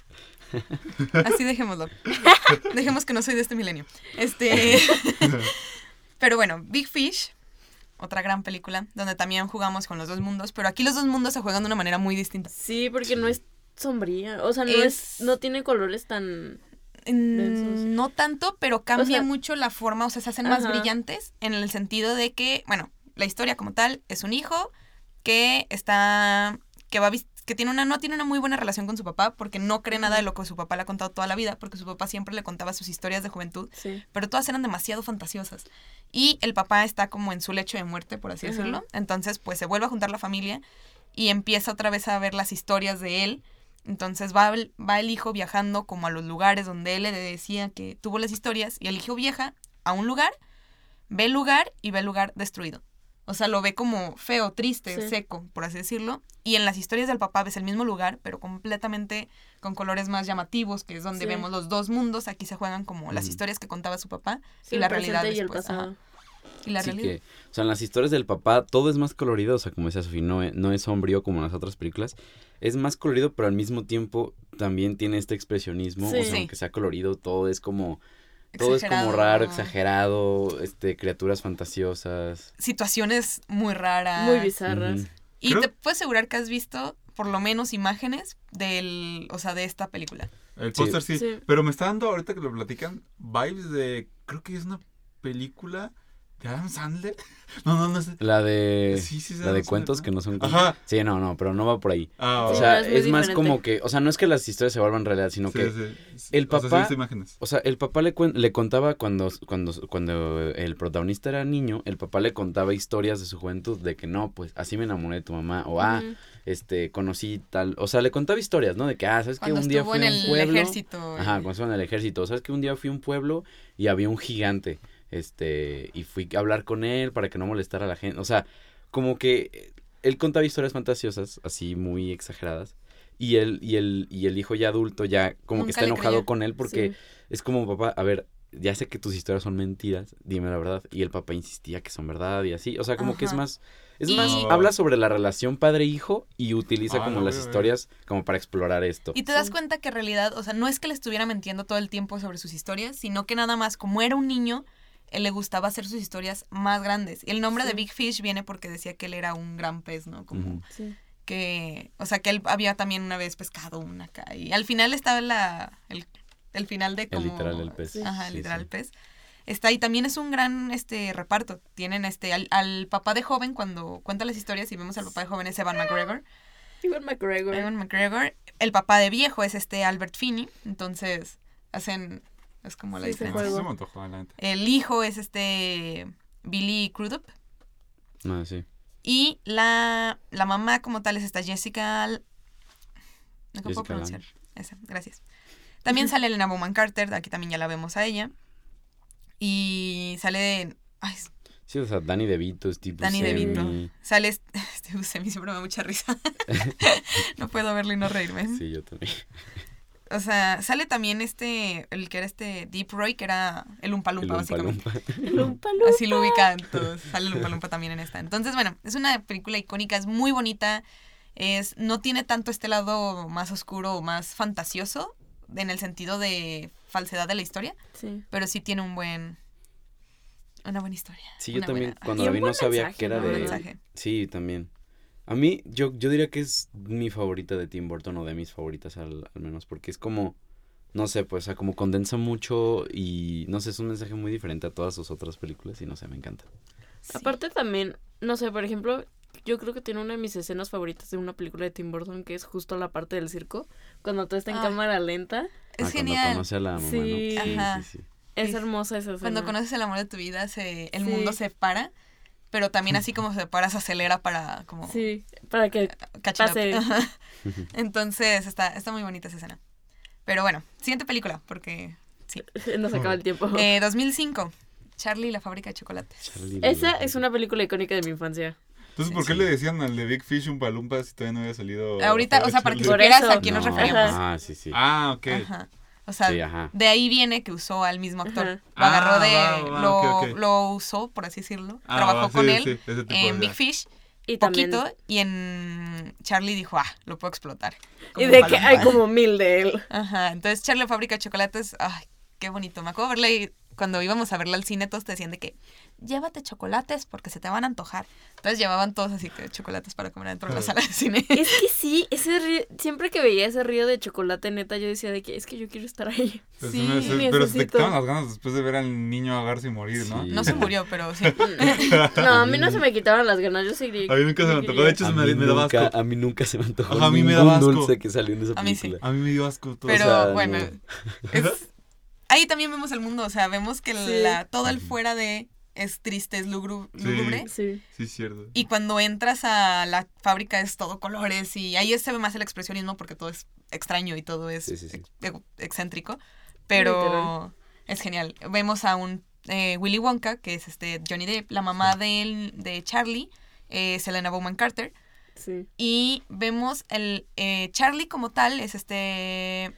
Así dejémoslo. Dejemos que no soy de este milenio. Este. Pero bueno, Big Fish, otra gran película, donde también jugamos con los dos mundos, pero aquí los dos mundos se juegan de una manera muy distinta. Sí, porque no es sombría. O sea, no Es- es, no tiene colores tan. Mm. No tanto, pero cambia O sea- mucho la forma, o sea, se hacen más brillantes en el sentido de que, bueno, la historia como tal es un hijo que está, que va a que tiene una, no tiene una muy buena relación con su papá porque no cree nada de lo que su papá le ha contado toda la vida, porque su papá siempre le contaba sus historias de juventud, Sí. pero todas eran demasiado fantasiosas. Y el papá está como en su lecho de muerte, por así decirlo. Entonces, pues se vuelve a juntar la familia y empieza otra vez a ver las historias de él. Entonces va, el- va el hijo viajando como a los lugares donde él le decía que tuvo las historias y el hijo viaja a un lugar, ve el lugar y ve el lugar destruido. O sea, lo ve como feo, triste, Sí. seco, por así decirlo. Y en las historias del papá ves el mismo lugar, pero completamente con colores más llamativos, que es donde Sí. vemos los dos mundos. Aquí se juegan como las historias que contaba su papá Sí, y la el realidad y el después. pasado. ajá. Y la Sí realidad. que, o sea, en las historias del papá todo es más colorido, o sea, como decía Sofía, no, es- no es sombrío como en las otras películas. Es más colorido, pero al mismo tiempo también tiene este expresionismo, Sí. o sea, aunque sea colorido, todo es como todo es como raro, exagerado, este criaturas fantasiosas. Situaciones muy raras. Muy bizarras. Y Creo- te puedo asegurar que has visto por lo menos imágenes del, o sea, de esta película. El Sí. póster sí. Sí. Pero me está dando ahorita que lo platican vibes de. Creo que es una película ¿De Adam Sandler? No, no, no es. La de. Sí, sí, la de cuentos que no son ¿no? Ajá. Sí, no, no, pero no va por ahí. Ah, O Sí, sea, es más como que. O sea, no es que las historias se vuelvan realidad, sino sí, que. sí. el O sea, papá- visto imágenes. O sea, el papá le, cuen- le contaba cuando, cuando, cuando el protagonista era niño, el papá le contaba historias de su juventud, de que no, pues así me enamoré de tu mamá, o ah, este, conocí tal, o sea, le contaba historias, ¿no? De que, ah, ¿sabes que un día fui en a un el pueblo? ejército. Ajá, cuando estuvo en el ejército, ¿sabes que un día fui a un pueblo y había un gigante, este, y fui a hablar con él para que no molestara a la gente, o sea, como que eh, él contaba historias fantasiosas, así muy exageradas, y el, y el, y el hijo ya adulto ya como que está enojado creyó. con él porque Sí. es como, papá, a ver, ya sé que tus historias son mentiras, dime la verdad. Y el papá insistía que son verdad y así. O sea, como que es más, es Y- más, habla sobre la relación padre-hijo y utiliza Ah, como las historias como para explorar esto. Y te das Sí. cuenta que en realidad, o sea, no es que le estuviera mintiendo todo el tiempo sobre sus historias, sino que nada más, como era un niño, él le gustaba hacer sus historias más grandes. Y el nombre de. Big Fish viene porque decía que él era un gran pez, ¿no? Como. Sí. que, o sea, que él había también una vez pescado una acá. Y al final estaba la, el, el final de El como... literal del pez. Sí. Ajá, Sí, literal sí. pez. Está y también es un gran este reparto. Tienen este al, al papá de joven cuando cuenta las historias y vemos al papá de joven es Evan McGregor. Ewan McGregor. Ewan McGregor. El papá de viejo es este Albert Finney. Entonces hacen es como la Sí, se No, diferencia. sí juego. se me antojó, la neta. El hijo es este Billy Crudup No, sí. y la, la mamá como tal es esta Jessica no puedo pronunciar. Esa, gracias. También sale Elena Bowman Carter, aquí también ya la vemos a ella. Y sale ay, Sí, o sea, Danny DeVito, Steve Danny Buscemi. DeVito. Sale este, este Buscemi, siempre me da mucha risa. no puedo verlo y no reírme. Sí, yo también. O sea, sale también este, el que era este Deep Roy, que era el Umpa El Lumpa, Oompa básicamente. Loompa. Lumpa, lumpa. Así lo ubican todos. Sale el Umpa Lumpa también en esta. Entonces, bueno, es una película icónica, es muy bonita. Es, no tiene tanto este lado más oscuro o más fantasioso, en el sentido de falsedad de la historia, Sí. pero sí tiene un buen. Una buena historia. Sí, yo también buena- cuando la vi no sabía mensaje, que era ¿no? de... Mensaje. Sí, también. A mí, yo, yo diría que es mi favorita de Tim Burton o de mis favoritas al, al menos, porque es como, no sé, pues, o sea, como condensa mucho y, no sé, es un mensaje muy diferente a todas sus otras películas y no sé, me encanta. Sí. Aparte también, no sé, por ejemplo, yo creo que tiene una de mis escenas favoritas de una película de Tim Burton que es justo la parte del circo, cuando todo está en Ah. cámara lenta. Es Ah, Cuando genial. conoce a la mamá, Sí. ¿no? Sí, Ajá. sí, sí. Es hermosa esa escena. Cuando conoces el amor de tu vida, se, el Sí. mundo se para, pero también así como se para, se acelera para como Sí, para que catch up. pase. Entonces está, está muy bonita esa escena. Pero bueno, siguiente película, porque nos acaba el tiempo. eh, 2005, Charlie y la fábrica de chocolates. Charlie Esa la- es una película icónica de mi infancia. Entonces, Sí, ¿por qué sí. le decían al de Big Fish un palumpa si todavía no había salido? Ahorita, o sea, para que supieras a quién nos No, referimos. Ah, sí, sí. Ah, ok. Ajá. O sea, Sí, de ahí viene que usó al mismo actor. Ajá. Lo agarró Ah, de. va, va, lo, lo usó, por así decirlo. Ah, Trabajó va, con sí, él sí, en Big Fish, Y también. poquito, y en Charlie dijo, ah, lo puedo explotar. Y de que hay como mil de él. Ajá, entonces Charlie fábrica de chocolates, ay, qué bonito. Me acuerdo verla cuando íbamos a verla al cine, todos te decían de que llévate chocolates porque se te van a antojar. Entonces llevaban todos así que chocolates para comer dentro de la sala de cine. Es que sí, ese río- siempre que veía ese río de chocolate, neta, yo decía de que es que yo quiero estar ahí. Pues Sí, me- se- pero se te quitaban las ganas después de ver al niño ahogarse y morir, ¿no? Sí. No se murió, pero sí. No, a mí no se me quitaban las ganas, yo seguiría. A mí nunca se me antojó, de hecho A se me, daba nunca- asco. A mí nunca se me antojó Ajá, a mí me daba asco. dulce que salió en esa A mí sí. película. A mí me dio asco todo. Pero O sea, bueno, no. es- ahí también vemos el mundo, o sea, vemos que Sí. la, todo el fuera de es triste, es lúgubre. Sí. Sí, es cierto. Y cuando entras a la fábrica es todo colores y ahí se ve más el expresionismo porque todo es extraño y todo es Sí, sí, sí. ex- ex- excéntrico. Pero Literal. es genial. Vemos a un eh, Willy Wonka, que es este Johnny Depp, la mamá de, de Charlie, eh, Selena Bowman Carter. Sí. Y vemos el eh, Charlie como tal, es este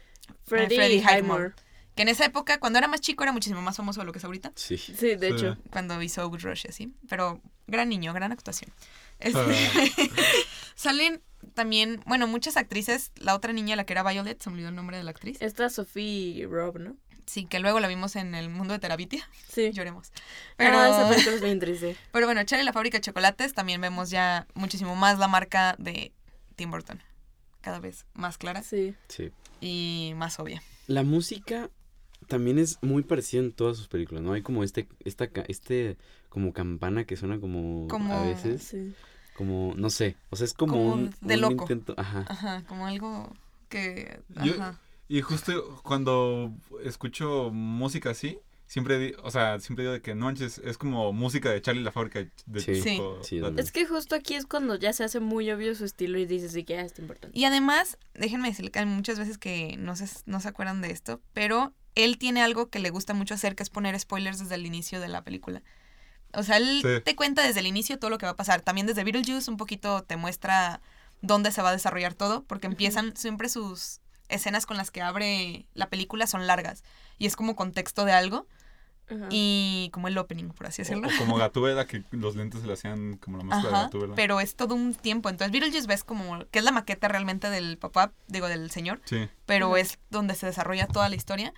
Freddy, Freddie Highmore. Highmore. Que en esa época, cuando era más chico, era muchísimo más famoso de lo que es ahorita. Sí. Sí, de Sí. hecho. Cuando hizo Good Rush, así. Pero gran niño, gran actuación. Este, Ah. Salen también, bueno, muchas actrices. La otra niña, la que era Violet, se me olvidó el nombre de la actriz. Esta Sophie Rob, ¿no? Sí, que luego la vimos en el mundo de Terabitia. Sí. Lloremos. Pero ah, esa película es bien triste. pero bueno, Charlie y la fábrica de chocolates también vemos ya muchísimo más la marca de Tim Burton. Cada vez más clara Sí. Sí. y más obvia. La música también es muy parecido en todas sus películas, ¿no? Hay como este, esta, ca- este, como campana que suena como, Como- a veces, Sí. como, no sé, o sea, es como, Como un, de un loco. intento, ajá, Ajá, como algo que... Yo- Ajá. Y justo cuando escucho música así, siempre, di- o sea, siempre digo de que no manches, es como música de Charlie la fábrica de Sí. Sí. Es que justo aquí es cuando ya se hace muy obvio su estilo y dices, sí, que ya está importante. Y además, déjenme decirle que hay muchas veces que no se, no se acuerdan de esto, pero él tiene algo que le gusta mucho hacer, que es poner spoilers desde el inicio de la película. O sea, él Sí. te cuenta desde el inicio todo lo que va a pasar. También desde Beetlejuice un poquito te muestra dónde se va a desarrollar todo, porque empiezan siempre sus escenas con las que abre la película son largas y es como contexto de algo Ajá. y como el opening, por así decirlo. o como Gatúbela, que los lentes se le hacían como la máscara de Gatúbela. pero es todo un tiempo. Entonces, Beetlejuice ves como que es la maqueta realmente del papá, digo, del señor, Sí. pero es donde se desarrolla toda la historia,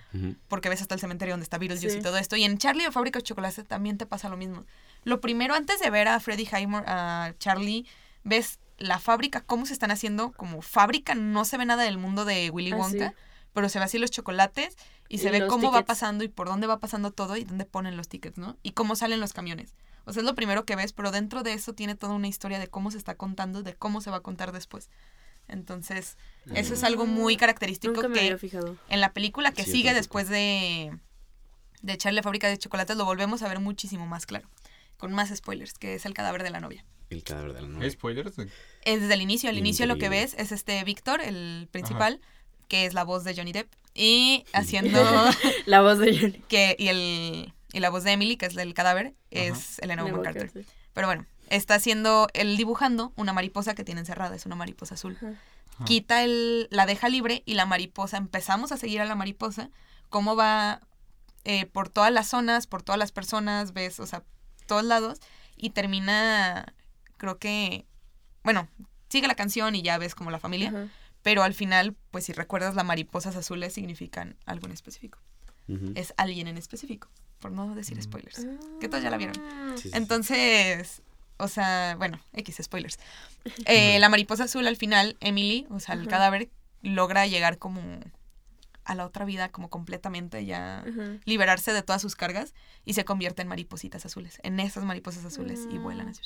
porque ves hasta el cementerio donde está Beetlejuice Sí. y todo esto. Y en Charlie o Fábrica de Chocolate también te pasa lo mismo. Lo primero, antes de ver a Freddie Highmore, a Charlie, ves la fábrica, cómo se están haciendo como fábrica, no se ve nada del mundo de Willy Ah, Wonka, sí. pero se ve así los chocolates y, Y se ve cómo va pasando y por dónde va pasando todo y dónde ponen los tickets, ¿no? Y cómo salen los camiones. O sea, es lo primero que ves, pero dentro de eso tiene toda una historia de cómo se está contando, de cómo se va a contar después. Entonces, eso es algo muy característico Nunca me que había fijado. en la película que Sí, sigue después de, de echarle fábrica de chocolates lo volvemos a ver muchísimo más claro. Con más spoilers, que es el cadáver de la novia. El cadáver de la ¿Hay novia. spoilers? Es desde el inicio, al inicio lo que ves es este Víctor, el principal, que es la voz de Johnny Depp, y haciendo La voz de Johnny. que, y el y la voz de Emily, que es del cadáver, es Elena Bonham Carter. Sí. Pero bueno, está haciendo, él dibujando una mariposa que tiene encerrada, es una mariposa azul. Ajá. Ajá. Quita el, la deja libre y la mariposa, empezamos a seguir a la mariposa, cómo va eh, por todas las zonas, por todas las personas, ves, o sea, todos lados, y termina, creo que, bueno, sigue la canción y ya ves como la familia, Ajá. Pero al final, pues si recuerdas, las mariposas azules significan algo en específico, es alguien en específico, por no decir spoilers. Que todos ya la vieron. Ah. Sí, sí, sí. Entonces, o sea, bueno, X spoilers. Eh, la mariposa azul al final, Emily, o sea, el cadáver, logra llegar como a la otra vida, como completamente ya liberarse de todas sus cargas y se convierte en maripositas azules, en esas mariposas azules y Ah. vuelan así.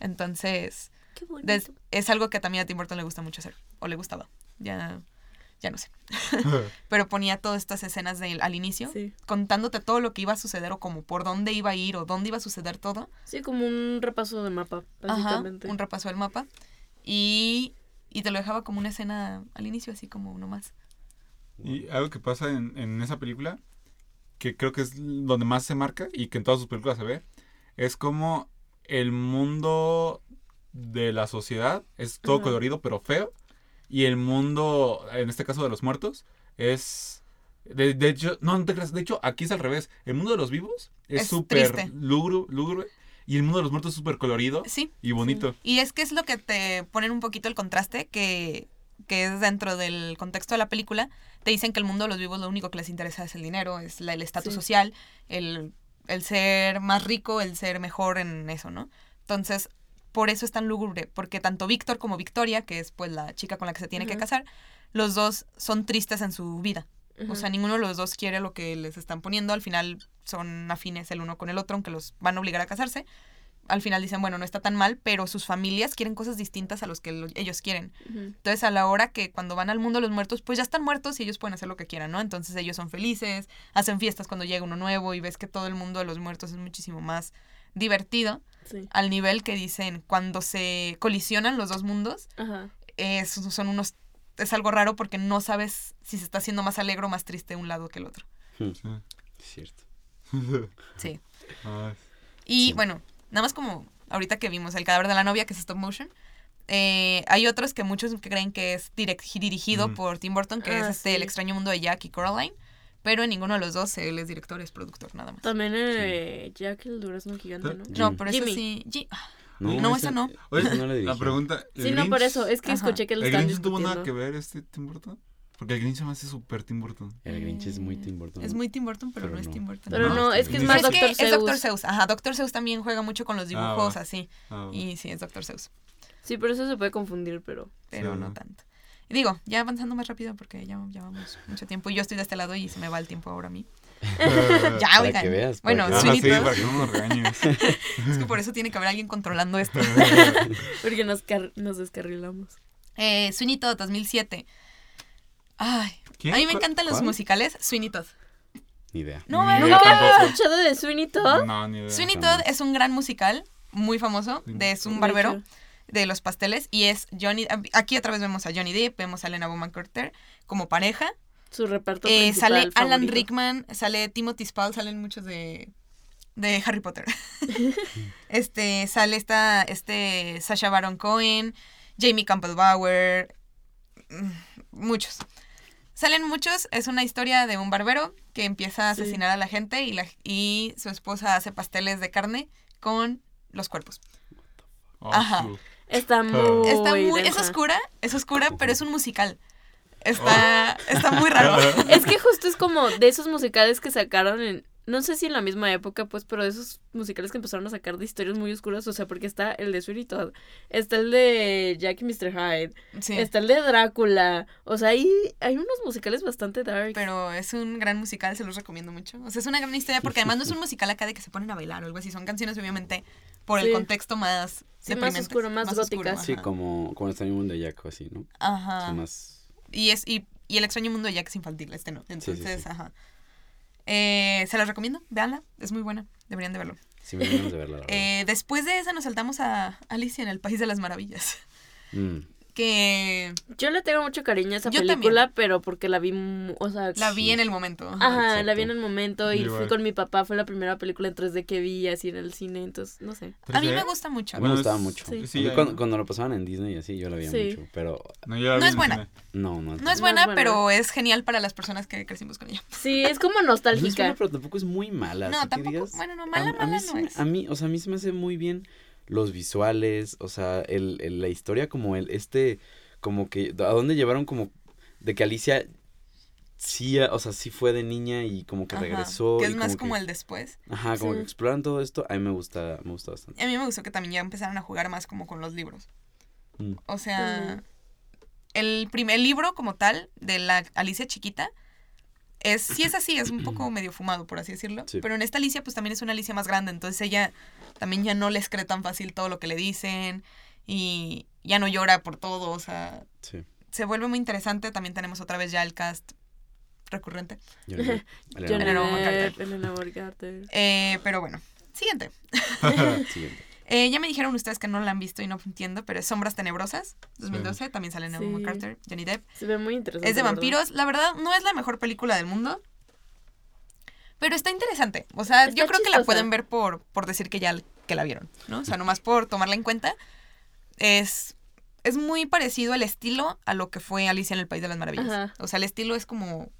Entonces, Qué bonito. des- es algo que también a Tim Burton le gusta mucho hacer, o le gustaba, ya, ya no sé. Pero ponía todas estas escenas del al inicio, Sí. contándote todo lo que iba a suceder o como por dónde iba a ir o dónde iba a suceder todo. Sí, como un repaso de mapa, Ajá, básicamente. un repaso del mapa. Y, y te lo dejaba como una escena al inicio, así como uno más. Y algo que pasa en, en esa película, que creo que es donde más se marca y que en todas sus películas se ve, es como el mundo de la sociedad es todo colorido pero feo y el mundo, en este caso de los muertos, es... De, de hecho, no, no te creas, de hecho aquí es al revés. El mundo de los vivos es súper lúgubre, lúgubre y el mundo de los muertos es súper colorido Sí, y bonito. y es que es lo que te ponen un poquito el contraste, que, que es dentro del contexto de la película. Te dicen que el mundo de los vivos lo único que les interesa es el dinero, es la- el estatus Sí. social, el, el ser más rico, el ser mejor en eso, ¿no? Entonces, por eso es tan lúgubre, porque tanto Víctor como Victoria, que es pues la chica con la que se tiene que casar, los dos son tristes en su vida. O sea, ninguno de los dos quiere lo que les están poniendo. Al final son afines el uno con el otro, aunque los van a obligar a casarse. Al final dicen, bueno, no está tan mal, pero sus familias quieren cosas distintas a los que lo- ellos quieren. Entonces, a la hora que cuando van al mundo de los muertos, pues ya están muertos y ellos pueden hacer lo que quieran, ¿no? Entonces ellos son felices, hacen fiestas cuando llega uno nuevo y ves que todo el mundo de los muertos es muchísimo más divertido, Sí. al nivel que dicen, cuando se colisionan los dos mundos, Ajá. es, son unos... Es algo raro porque no sabes si se está haciendo más alegre o más triste un lado que el otro. Hmm, Sí. Cierto. Sí. Ay, Y Sí. bueno, nada más como ahorita que vimos el cadáver de la novia, que es stop motion. eh, hay otros que muchos que creen que es direct- dirigido Mm. por Tim Burton, que Ah, es este sí. El extraño mundo de Jack y Coraline. Pero en ninguno de los dos él es director, es productor, nada más. También eh, Jack el durazno gigante, ¿no? No, pero eso Jimmy. sí. Ah, No, No, esa esa no. Oye, esa no la la pregunta... ¿el Sí, no, por eso. Es que Ajá. escuché que lo ¿El estaban Grinch no tuvo nada que ver este Tim Burton? Porque el Grinch se me hace súper Tim Burton. El Grinch es muy Tim Burton. Es muy Tim Burton, pero, Pero no es. Tim Burton. Pero No, no, está es que es más Pero es Doctor que es Doctor Seuss. Seuss. Ajá, Doctor Seuss también juega mucho con los dibujos va. así. Ah, Y sí, es Doctor Seuss. Sí, pero eso se puede confundir, pero... Pero Sí. no tanto. Y digo, ya avanzando más rápido porque ya llevamos mucho tiempo. Y yo estoy de este lado y se me va el tiempo ahora a mí. ya, Para oigan. que veas, para bueno, que Ah, sí, para que no nos regañes. Es que por eso tiene que haber alguien controlando esto. Porque nos, car- nos descarrilamos. Eh, Sweeney Todd, 2007. Ay, ¿Quién? a mí me encantan los cuál? musicales. Sweeney Todd. Ni idea. No, Ni no, idea no. tampoco. ¿Has escuchado de Sweeney Todd? No, ni idea. Sweeney. Todd es un gran musical, muy famoso, de, es un barbero. De los pasteles y es Johnny, aquí otra vez vemos a Johnny Depp, vemos a Elena Bonham Carter como pareja, Su reparto Eh, principal sale Alan. Rickman, sale Timothy Spall, salen muchos de, de Harry Potter. este, sale esta, este Sasha Baron Cohen, Jamie Campbell Bower, mm, muchos. Salen muchos, es una historia de un barbero que empieza a Sí. asesinar a la gente y, la, y su esposa hace pasteles de carne con los cuerpos. Oh, Ajá. Está muy. Está muy, es oscura, es oscura, pero es un musical. Está, está muy raro. Es que justo es como de esos musicales que sacaron en. No sé si en la misma época, pues, pero de esos musicales que empezaron a sacar de historias muy oscuras. O sea, porque está el de Sweeney Todd, está el de Jack y Mr. Hyde, Sí. está el de Drácula. O sea, hay, hay unos musicales bastante dark. Pero es un gran musical, se los recomiendo mucho. O sea, es una gran historia porque además no es un musical acá de que se ponen a bailar o algo así. Son canciones, obviamente, por el Sí. contexto más Sí, más oscuro, más góticas. Sí, como, como el mundo de Jack o así, ¿no? Ajá. Son más... Y, es, y, y el extraño mundo de Jack es infantil, este no. sí, Entonces, sí. ajá. Eh, se las recomiendo, véanla, es muy buena, deberían de verlo. Sí ganas de verla, la. Eh, después de esa nos saltamos a Alicia en el País de las Maravillas. Mm. Que Yo le tengo mucho cariño a esa Yo película, pero porque la vi. mu- O sea, la vi en el momento. Ajá, la vi en el momento y Igual. fui con mi papá. Fue la primera película en 3D que vi así en el cine. Entonces, no sé. A mí ¿3D? me gusta mucho. A mí me Bueno, gustaba mucho. sí. A Sí, cuando, cuando lo pasaban en Disney y así, yo la veía Sí. mucho. Pero No, yo la No vi es en buena. cine. no, no. No es No es buena, buena. pero es genial para las personas que crecimos con ella. Sí, es como No es nostálgica. buena, pero tampoco es muy mala. No, tampoco. digas, Bueno, no, a- mala, a, mala mí no es. A mí, o sea, a mí se me hace muy bien los visuales, o sea, el, el- la historia como el, este, como que, a dónde llevaron como, de que Alicia sí, o sea, sí fue de niña y como que Ajá, regresó. Que y es más como el después. Ajá, como Sí. que exploran todo esto, a mí me gusta, me gusta bastante. A mí me gustó que también ya empezaron a jugar más como con los libros. Mm. O sea, el primer libro como tal de la Alicia chiquita es sí es así, es un poco medio fumado, por así decirlo. Sí. Pero en esta Alicia, pues también es una Alicia más grande. Entonces ella también ya no les cree tan fácil todo lo que le dicen. Y ya no llora por todo. O sea, Sí. se vuelve muy interesante. También tenemos otra vez ya el cast recurrente. Elena Elena Carter. Eh, pero bueno, siguiente. Siguiente. Eh, ya me dijeron ustedes que no la han visto y no entiendo, pero es Sombras Tenebrosas, 2012. También sale Naomi Sí. Carter, Johnny Depp. Se ve muy interesante. Es de la verdad. vampiros. La verdad, no es la mejor película del mundo. Pero está interesante. O sea, Está yo creo que la pueden ver por, por decir que ya que la vieron, ¿no? O sea, nomás por tomarla en cuenta. Es, es muy parecido el estilo a lo que fue Alicia en el País de las Maravillas. Ajá. O sea, el estilo es como...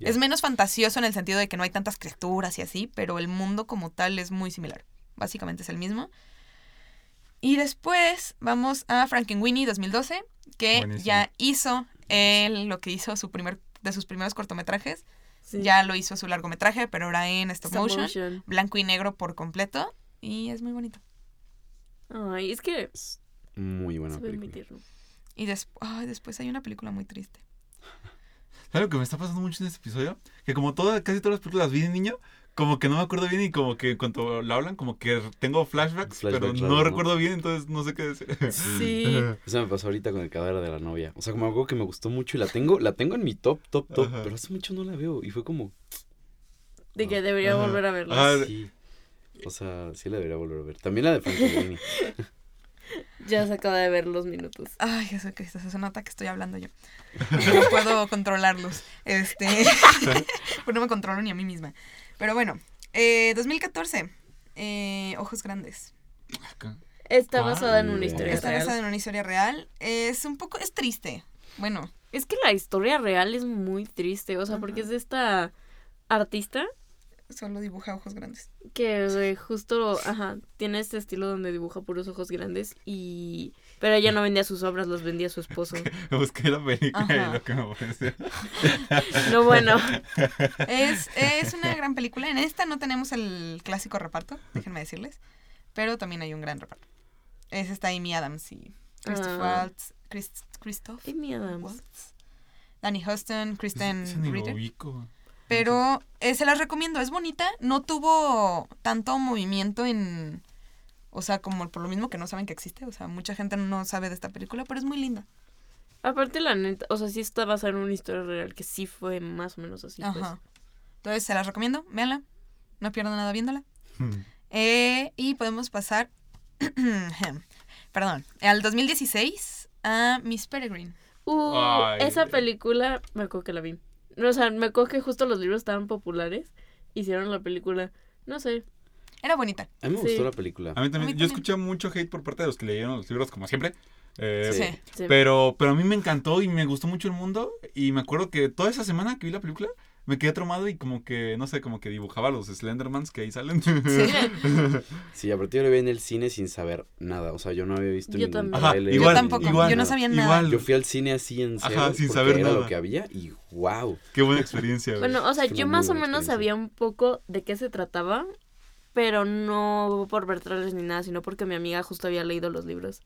Es menos fantasioso en el sentido de que no hay tantas criaturas y así, pero el mundo como tal es muy similar. Básicamente es el mismo. Y después vamos a Frankenweenie 2012, que Buenísimo. ya hizo él lo que hizo su primer, de sus primeros cortometrajes. Sí. Ya lo hizo su largometraje, pero ahora en stop, Stop motion, motion. blanco y negro por completo. Y es muy bonito. Ay, es que Es muy buena película. Y des- después hay una película muy triste. ¿Sabes lo que me está pasando mucho en este episodio? Que como todas, casi todas las películas las vi de niño, como que no me acuerdo bien y como que cuando la hablan, como que tengo flashbacks, pero no recuerdo bien, entonces no sé qué decir. Sí. Eso me pasó ahorita con el cadáver de la novia. O sea, como algo que me gustó mucho y la tengo, la tengo en mi top, top, top, Ajá. pero hace mucho no la veo. Y fue como, De que debería Ajá. volver a verla. Ah, sí. O sea, sí la debería volver a ver. También la de Frankenweenie. Ya se acaba de ver los minutos. Ay, Jesucristo, se nota que estoy hablando yo. No puedo controlarlos. Este. pues no me controlo ni a mí misma. Pero bueno, eh, 2014. eh, Ojos Grandes. Está basada en una historia Está real. basada en una historia real. Es un poco. Es triste. Bueno, Es que la historia real es muy triste, o sea, porque es de esta artista solo dibuja ojos grandes. que eh, justo, ajá, tiene este estilo donde dibuja puros ojos grandes y... Pero ella no vendía sus obras, las vendía su esposo. Busqué la película Ajá. y lo que me pareció. No, bueno, Es, es una gran película. En esta no tenemos el clásico reparto, déjenme decirles. Pero también hay un gran reparto. Es está Amy Adams y Christopher Ah. Waltz. Chris, Christoph Amy Adams. Waltz, Danny Huston, Kristen lo Ritter. ubico. Pero eh, se las recomiendo, es bonita. No tuvo tanto movimiento en. O sea, como por lo mismo que no saben que existe. O sea, mucha gente no sabe de esta película, pero es muy linda. Aparte, la neta, o sea, sí está basada en una historia real que sí fue más o menos así. pues. Ajá. Entonces se las recomiendo, véanla. No pierdan nada viéndola. Hmm. Eh, y podemos pasar. perdón. Al 2016 a Miss Peregrine. Uh, Ay. esa película, me acuerdo que la vi. O sea, me acuerdo que justo los libros estaban populares. Hicieron la película. No sé. Era bonita. A mí me Sí. gustó la película. A mí también. A mí Yo escuché mucho hate por parte de los que leyeron los libros, como siempre. Eh, Sí. Sí. Pero, pero a mí me encantó y me gustó mucho el mundo. Y me acuerdo que toda esa semana que vi la película, me quedé traumado y como que, no sé, como que dibujaba los Slendermans que ahí salen. Sí. Sí, aparte yo lo vi en el cine sin saber nada. O sea, yo no había visto Yo ningún. Ajá, igual, Yo tampoco, igual, yo no sabía nada. Igual. Yo fui al cine así en Ajá, cero, sin saber era nada. lo que había y wow. Qué buena experiencia. Bueno, o sea, Fue yo más o menos sabía un poco de qué se trataba. Pero no por ver trailers ni nada, sino porque mi amiga justo había leído los libros.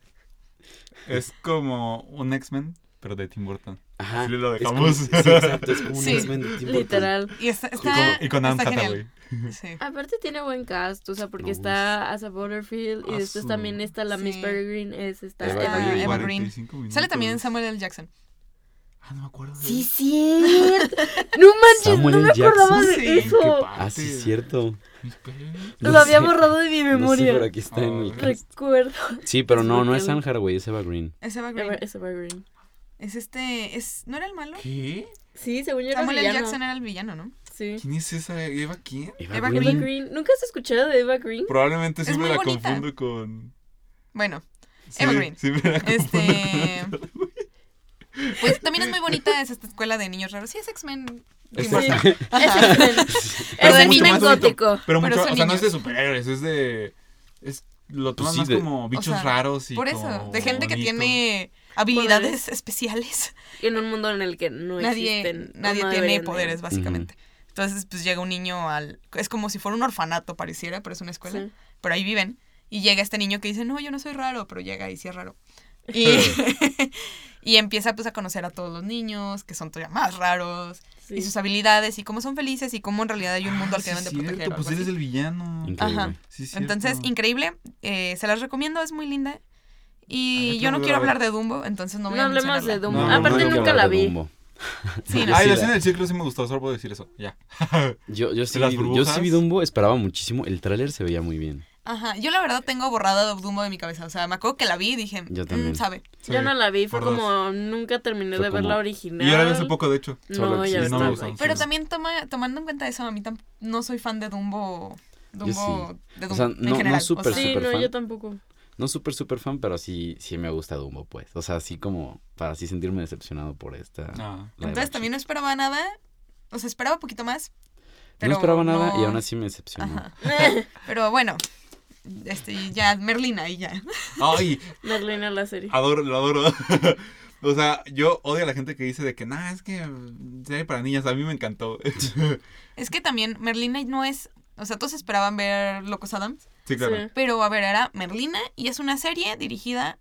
Es como un X-Men, pero de Tim Burton. Ajá. Sí, lo es como- dejamos. sí, exacto, es como un Sí, X-Men de Tim Burton. Literal. Y está, con, y con Anne Hathaway. Sí. Aparte tiene buen cast, o sea, porque está Asa Butterfield y Ah, después también está la Miss. Peregrine, es esta Eva Eva, Green. Green. Eva Green. 45 minutos. Sale también Samuel L. Jackson. Ah, no me acuerdo. de Sí, cierto. No manches, Samuel no me L. acordaba Jackson. de Sí, ¿En qué eso. Ah, sí, es cierto. Lo había borrado de mi No sé, memoria. pero aquí está en el. Recuerdo. Sí, pero no, no es Anne Hathaway, es Eva Green. Es Eva Green. Eva, es Eva Green. Es este. Es, ¿No era el malo? ¿Qué? Sí, según yo era Samuel L. villano. Jackson era el villano, ¿no? Sí. ¿Quién es esa? ¿Eva quién? Eva, Eva Green. Eva Green. ¿Nunca has escuchado de Eva Green? Probablemente Es siempre muy la bonita. confundo con. Bueno, Sí, Eva Green. siempre la confundo Este. con- Pues también es muy bonita, es esta escuela de niños raros. Sí, es X-Men. Burton. Es. Pero Es niños. gótico. Pero, Pero mucho, son o sea, no es de superhéroes, es de. Es, lo toman sí, más de- como bichos sea, raros y Por eso, como de gente que tiene habilidades especiales. En un mundo en el que no nadie existen. nadie no tiene de. poderes, básicamente. Entonces, pues llega un niño al... Es como si fuera un orfanato, pareciera, pero es una escuela. Sí. Pero ahí viven. Y llega este niño que dice, no, yo no soy raro, pero llega y sí es raro. Y, y empieza pues a conocer a todos los niños, que son todavía más raros, Sí. y sus habilidades, y cómo son felices, y cómo en realidad hay un mundo Ah, al que sí, deben de cierto, proteger. Pues eres así. el villano. Increíble. Ajá. Sí. Entonces, increíble. eh, se las recomiendo, es muy linda. Y Ay, yo no quiero hablar de Dumbo, entonces no voy No a hablemos de Dumbo. No, Aparte, no, nunca la vi. Dumbo. Sí, no. Ay, sí la escena del círculo sí me gustó, solo puedo decir eso. Ya. Yo, yo, sí, vi- yo sí vi Dumbo, esperaba muchísimo. El tráiler se veía muy bien. Ajá, yo la verdad tengo borrado Dumbo de mi cabeza. O sea, me acuerdo que la vi y dije, Yo "Mm, también. sabe. Yo no la vi, fue por dos. como nunca terminé Fue de ver como- la original. Y vi hace poco, de hecho. No, ya sí, no me. Pero Sí. también toma, tomando en cuenta eso, a mí tam- no soy fan de Dumbo. Dumbo, de Dumbo O sea, en no- no general. súper, Sí, súper no, fan. yo tampoco. No súper, súper fan, pero sí, sí me gusta Dumbo, pues. O sea, así como para así sentirme decepcionado por esta. Ah. Entonces también no esperaba nada. O sea, esperaba un poquito más. Pero no esperaba nada y no- aún así me decepcionó. Pero bueno, este, ya, Merlina y ya. Ay, Merlina la serie. adoro, lo adoro. o sea, yo odio a la gente que dice de que, nah, es que serie para niñas. A mí me encantó. Es que también Merlina no es. O sea, todos esperaban ver Locos Adams. sí, claro. Sí. Pero a ver, era Merlina y es una serie dirigida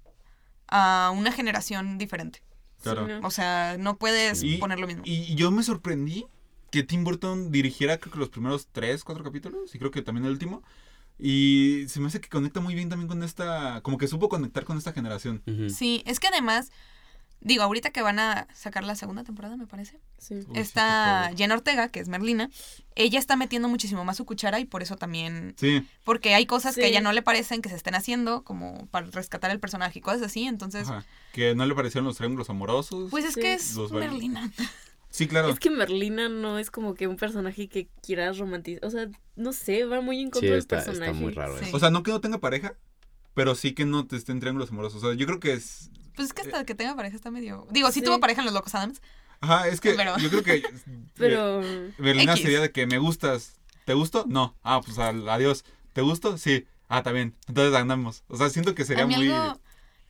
a una generación diferente. Claro. Sí, no. O sea, no puedes Y, poner lo mismo. y yo me sorprendí que Tim Burton dirigiera creo que los primeros tres, cuatro capítulos, y creo que también el último. Y se me hace que conecta muy bien también con esta, como que supo conectar con esta generación. Sí, es que además, digo, ahorita que van a sacar la segunda temporada, me parece. Sí. Uy, sí, Está favor. Jenna Ortega, que es Merlina. Ella está metiendo muchísimo más su cuchara y por eso también. Sí, Porque hay cosas que a Sí. ella no le parecen que se estén haciendo, como para rescatar el personaje y cosas así. Entonces, ajá. que no le parecieron los triángulos amorosos. pues es Sí. que es Los Merlina. Sí, claro. Es que Merlina no es como que un personaje que quieras romantizar. O sea, no sé, va muy en Sí, contra del está, personaje. está muy raro Sí. O sea, no que no tenga pareja, pero sí que no te estén triángulos amorosos. O sea, yo creo que es... Pues es que hasta que tenga pareja está medio. Digo, sí, Sí. tuvo pareja en los Locos Adams. Ajá, es que Pero- yo creo que... Pero. Berlina X. sería de que me gustas. ¿Te gusto? No. Ah, pues al- adiós. ¿Te gusto? Sí. Ah, está bien. Entonces andamos. O sea, siento que sería a mí muy... algo.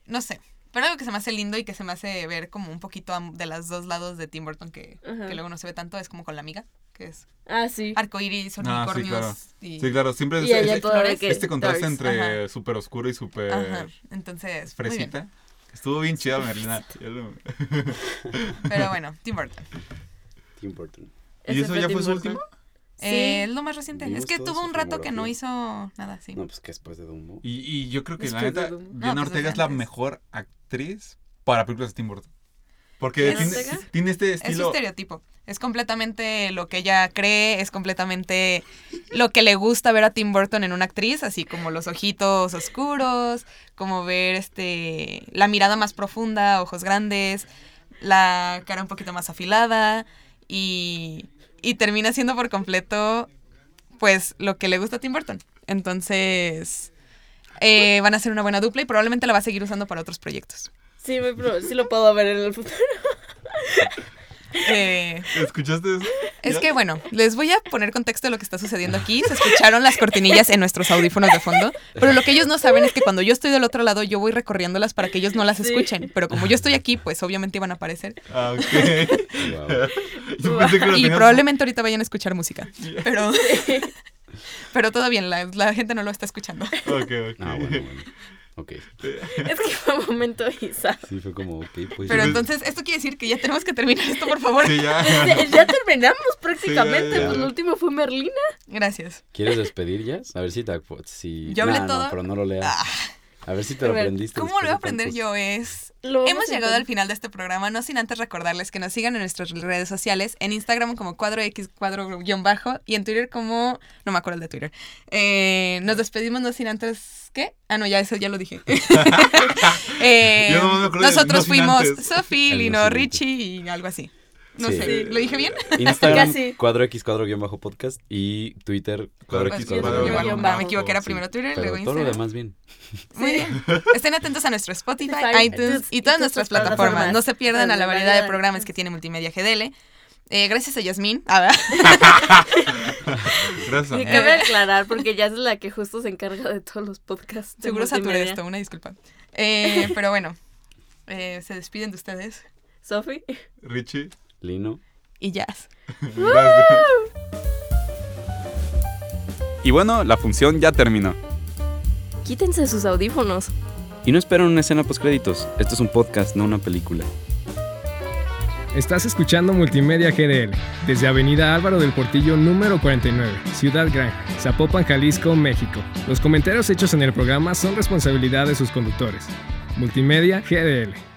No sé. Pero algo que se me hace lindo y que se me hace ver como un poquito am- de los dos lados de Tim Burton que, que luego no se ve tanto es como con la amiga, que es Ah, sí. arcoíris, Ah, sí, unicornios claro. y. Sí, claro. Siempre es Y ella este, este contraste darks. entre súper oscuro y súper. Entonces. muy bien. fresita. Estuvo bien chida Merlina. Pero bueno, Tim Burton. Tim Burton. ¿Y eso ya Tim fue su último? Sí. Eh, es lo más reciente. Vimos Es que tuvo un rato que no hizo nada, sí. No, pues que después de Dumbo. Y, y yo creo que la Después de neta. Diana No, pues Ortega es la mejor actriz para películas de Tim Burton. Porque ¿Diana tiene, este Es su estilo. estereotipo. Es completamente lo que ella cree, es completamente lo que le gusta ver a Tim Burton en una actriz, así como los ojitos oscuros, como ver este la mirada más profunda, ojos grandes, la cara un poquito más afilada y, y termina siendo por completo pues lo que le gusta a Tim Burton. Entonces eh, van a ser una buena dupla y probablemente la va a seguir usando para otros proyectos. Sí, sí lo puedo ver en el futuro. Eh, ¿Escuchaste eso? Es ¿Ya? que bueno, les voy a poner contexto de lo que está sucediendo aquí. Se escucharon las cortinillas en nuestros audífonos de fondo, pero lo que ellos no saben es que cuando yo estoy del otro lado, yo voy recorriéndolas para que ellos no las Sí. escuchen. Pero como yo estoy aquí, pues obviamente iban a aparecer. Ah, ok. Wow. Yo pensé que lo Y tenías- probablemente ahorita vayan a escuchar música. Pero, pero todo bien, la, la gente no lo está escuchando. Ok, ok. Ah, bueno, bueno. Ok. Es que fue un momento bizarro. Sí, fue como, ok, pues. Pero entonces, esto quiere decir que ya tenemos que terminar esto, por favor. Sí, ya. Ya, ya terminamos prácticamente. Sí, ya, ya. Pues lo último fue Merlina. Gracias. ¿Quieres despedir ya? A ver si te. Si... Yo hablé Nah, todo. No, pero no lo leas. Ah. A ver si te lo ver, aprendiste. ¿Cómo lo voy a de aprender tantos- yo? Es Lo Hemos llegado al final de este programa, no sin antes recordarles que nos sigan en nuestras redes sociales, en Instagram como cuadro X cuadro guion bajo y en Twitter como, no me acuerdo el de Twitter. Eh, nos despedimos no sin antes, ¿qué? Ah, no, ya eso ya lo dije. Eh, Yo no me acuerdo nosotros no fuimos no Lino. Richie y algo así. No Sí. sé, ¿lo dije bien? Instagram, Casi. cuadro X, cuadro guion bajo podcast. Y Twitter, cuadro X, cuadro guion bajo. me equivoqué, era Sí, primero Twitter, Pero luego todo lo Instagram. demás bien. Muy bien. Estén atentos a nuestro Spotify, iTunes y todas nuestras plataformas. plataformas. No se pierdan a la variedad de programas que tiene Multimedia GDL. Eh, gracias a Yasmín. Ah. Gracias. Y cabe aclarar, porque ya es la que justo se encarga de todos los podcasts. Seguro saturé esto, una disculpa. Eh, pero bueno, eh, se despiden de ustedes. Sofi. Richie. Lino. Y Jazz. Y bueno, la función ya terminó. Quítense sus audífonos. Y no esperan una escena postcréditos. Esto es un podcast, no una película. Estás escuchando Multimedia GDL desde Avenida Álvaro del Portillo número 49, Ciudad Gran, Zapopan, Jalisco, México. Los comentarios hechos en el programa son responsabilidad de sus conductores. Multimedia GDL.